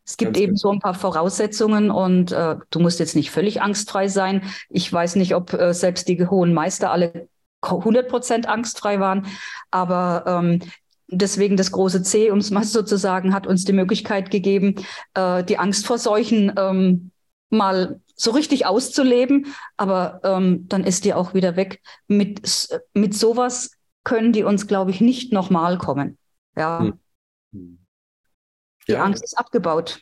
Es gibt Ganz eben so ein paar Voraussetzungen und äh, du musst jetzt nicht völlig angstfrei sein. Ich weiß nicht, ob äh, selbst die hohen Meister alle 100 Prozent angstfrei waren, aber ähm, deswegen das große C, um es mal so zu sagen, hat uns die Möglichkeit gegeben, äh, die Angst vor Seuchen ähm, mal so richtig auszuleben, aber ähm, dann ist die auch wieder weg. Mit, mit sowas können die uns, glaube ich, nicht nochmal kommen. Ja. Hm. hm. Die ja. Angst ist abgebaut.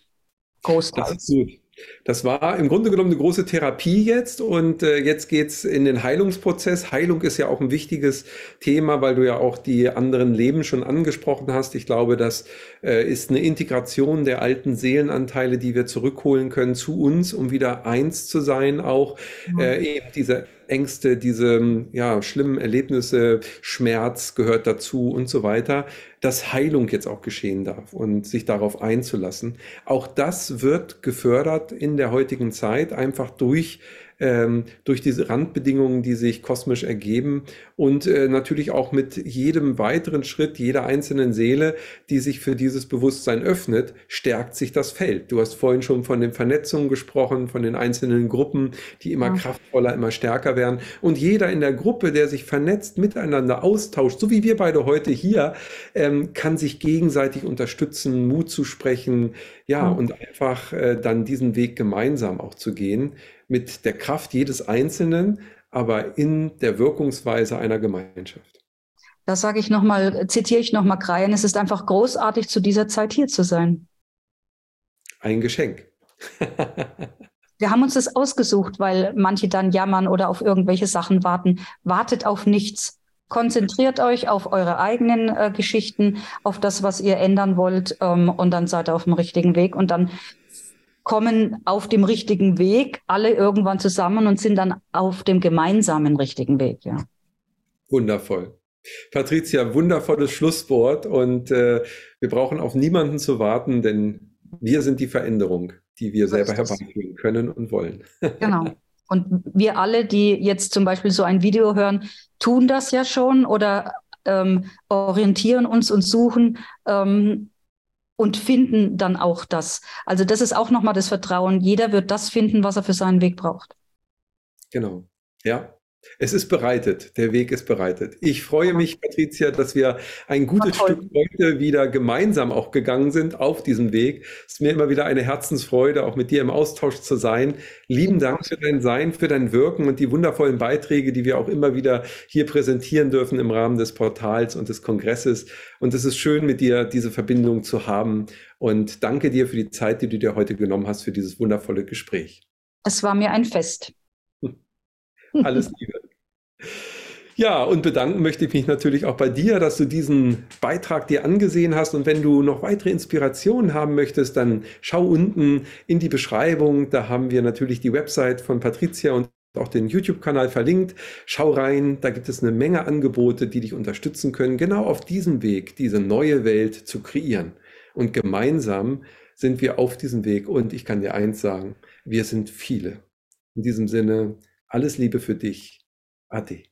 Großteils. Gut. Das war im Grunde genommen eine große Therapie jetzt und äh, jetzt geht's in den Heilungsprozess. Heilung ist ja auch ein wichtiges Thema, weil du ja auch die anderen Leben schon angesprochen hast. Ich glaube, das äh, ist eine Integration der alten Seelenanteile, die wir zurückholen können zu uns, um wieder eins zu sein, auch äh, eben diese Ängste, diese ja, schlimmen Erlebnisse, Schmerz gehört dazu und so weiter, dass Heilung jetzt auch geschehen darf und sich darauf einzulassen. Auch das wird gefördert in der heutigen Zeit einfach durch ähm, durch diese Randbedingungen, die sich kosmisch ergeben und äh, natürlich auch mit jedem weiteren Schritt jeder einzelnen Seele, die sich für dieses Bewusstsein öffnet, stärkt sich das Feld. Du hast vorhin schon von den Vernetzungen gesprochen, von den einzelnen Gruppen, die immer ja. kraftvoller, immer stärker werden. Und jeder in der Gruppe, der sich vernetzt, miteinander austauscht, so wie wir beide heute hier, ähm, kann sich gegenseitig unterstützen, Mut zu sprechen, ja, und einfach äh, dann diesen Weg gemeinsam auch zu gehen mit der Kraft jedes Einzelnen, aber in der Wirkungsweise einer Gemeinschaft. Da sage ich nochmal, zitiere ich nochmal Kreien, es ist einfach großartig, zu dieser Zeit hier zu sein. Ein Geschenk. Wir haben uns das ausgesucht, weil manche dann jammern oder auf irgendwelche Sachen warten. Wartet auf nichts. Konzentriert euch auf eure eigenen äh, Geschichten, auf das, was ihr ändern wollt, ähm, und dann seid ihr auf dem richtigen Weg. Und dann kommen auf dem richtigen Weg alle irgendwann zusammen und sind dann auf dem gemeinsamen richtigen Weg, ja. Wundervoll. Patricia, wundervolles Schlusswort und äh, wir brauchen auf niemanden zu warten, denn wir sind die Veränderung, die wir selber herbeiführen können und wollen. Genau. Und wir alle, die jetzt zum Beispiel so ein Video hören, tun das ja schon oder ähm, orientieren uns und suchen ähm, und finden dann auch das. Also das ist auch nochmal das Vertrauen. Jeder wird das finden, was er für seinen Weg braucht. Genau. Ja. Es ist bereitet, der Weg ist bereitet. Ich freue mich, Patricia, dass wir ein gutes Stück heute wieder gemeinsam auch gegangen sind auf diesem Weg. Es ist mir immer wieder eine Herzensfreude, auch mit dir im Austausch zu sein. Lieben Dank für dein Sein, für dein Wirken und die wundervollen Beiträge, die wir auch immer wieder hier präsentieren dürfen im Rahmen des Portals und des Kongresses. Und es ist schön, mit dir diese Verbindung zu haben. Und danke dir für die Zeit, die du dir heute genommen hast für dieses wundervolle Gespräch. Es war mir ein Fest. Alles Liebe. Ja, und bedanken möchte ich mich natürlich auch bei dir, dass du diesen Beitrag dir angesehen hast. Und wenn du noch weitere Inspirationen haben möchtest, dann schau unten in die Beschreibung. Da haben wir natürlich die Website von Patricia und auch den YouTube-Kanal verlinkt. Schau rein, da gibt es eine Menge Angebote, die dich unterstützen können, genau auf diesem Weg, diese neue Welt zu kreieren. Und gemeinsam sind wir auf diesem Weg. Und ich kann dir eins sagen, wir sind viele. In diesem Sinne, alles Liebe für dich. Ade.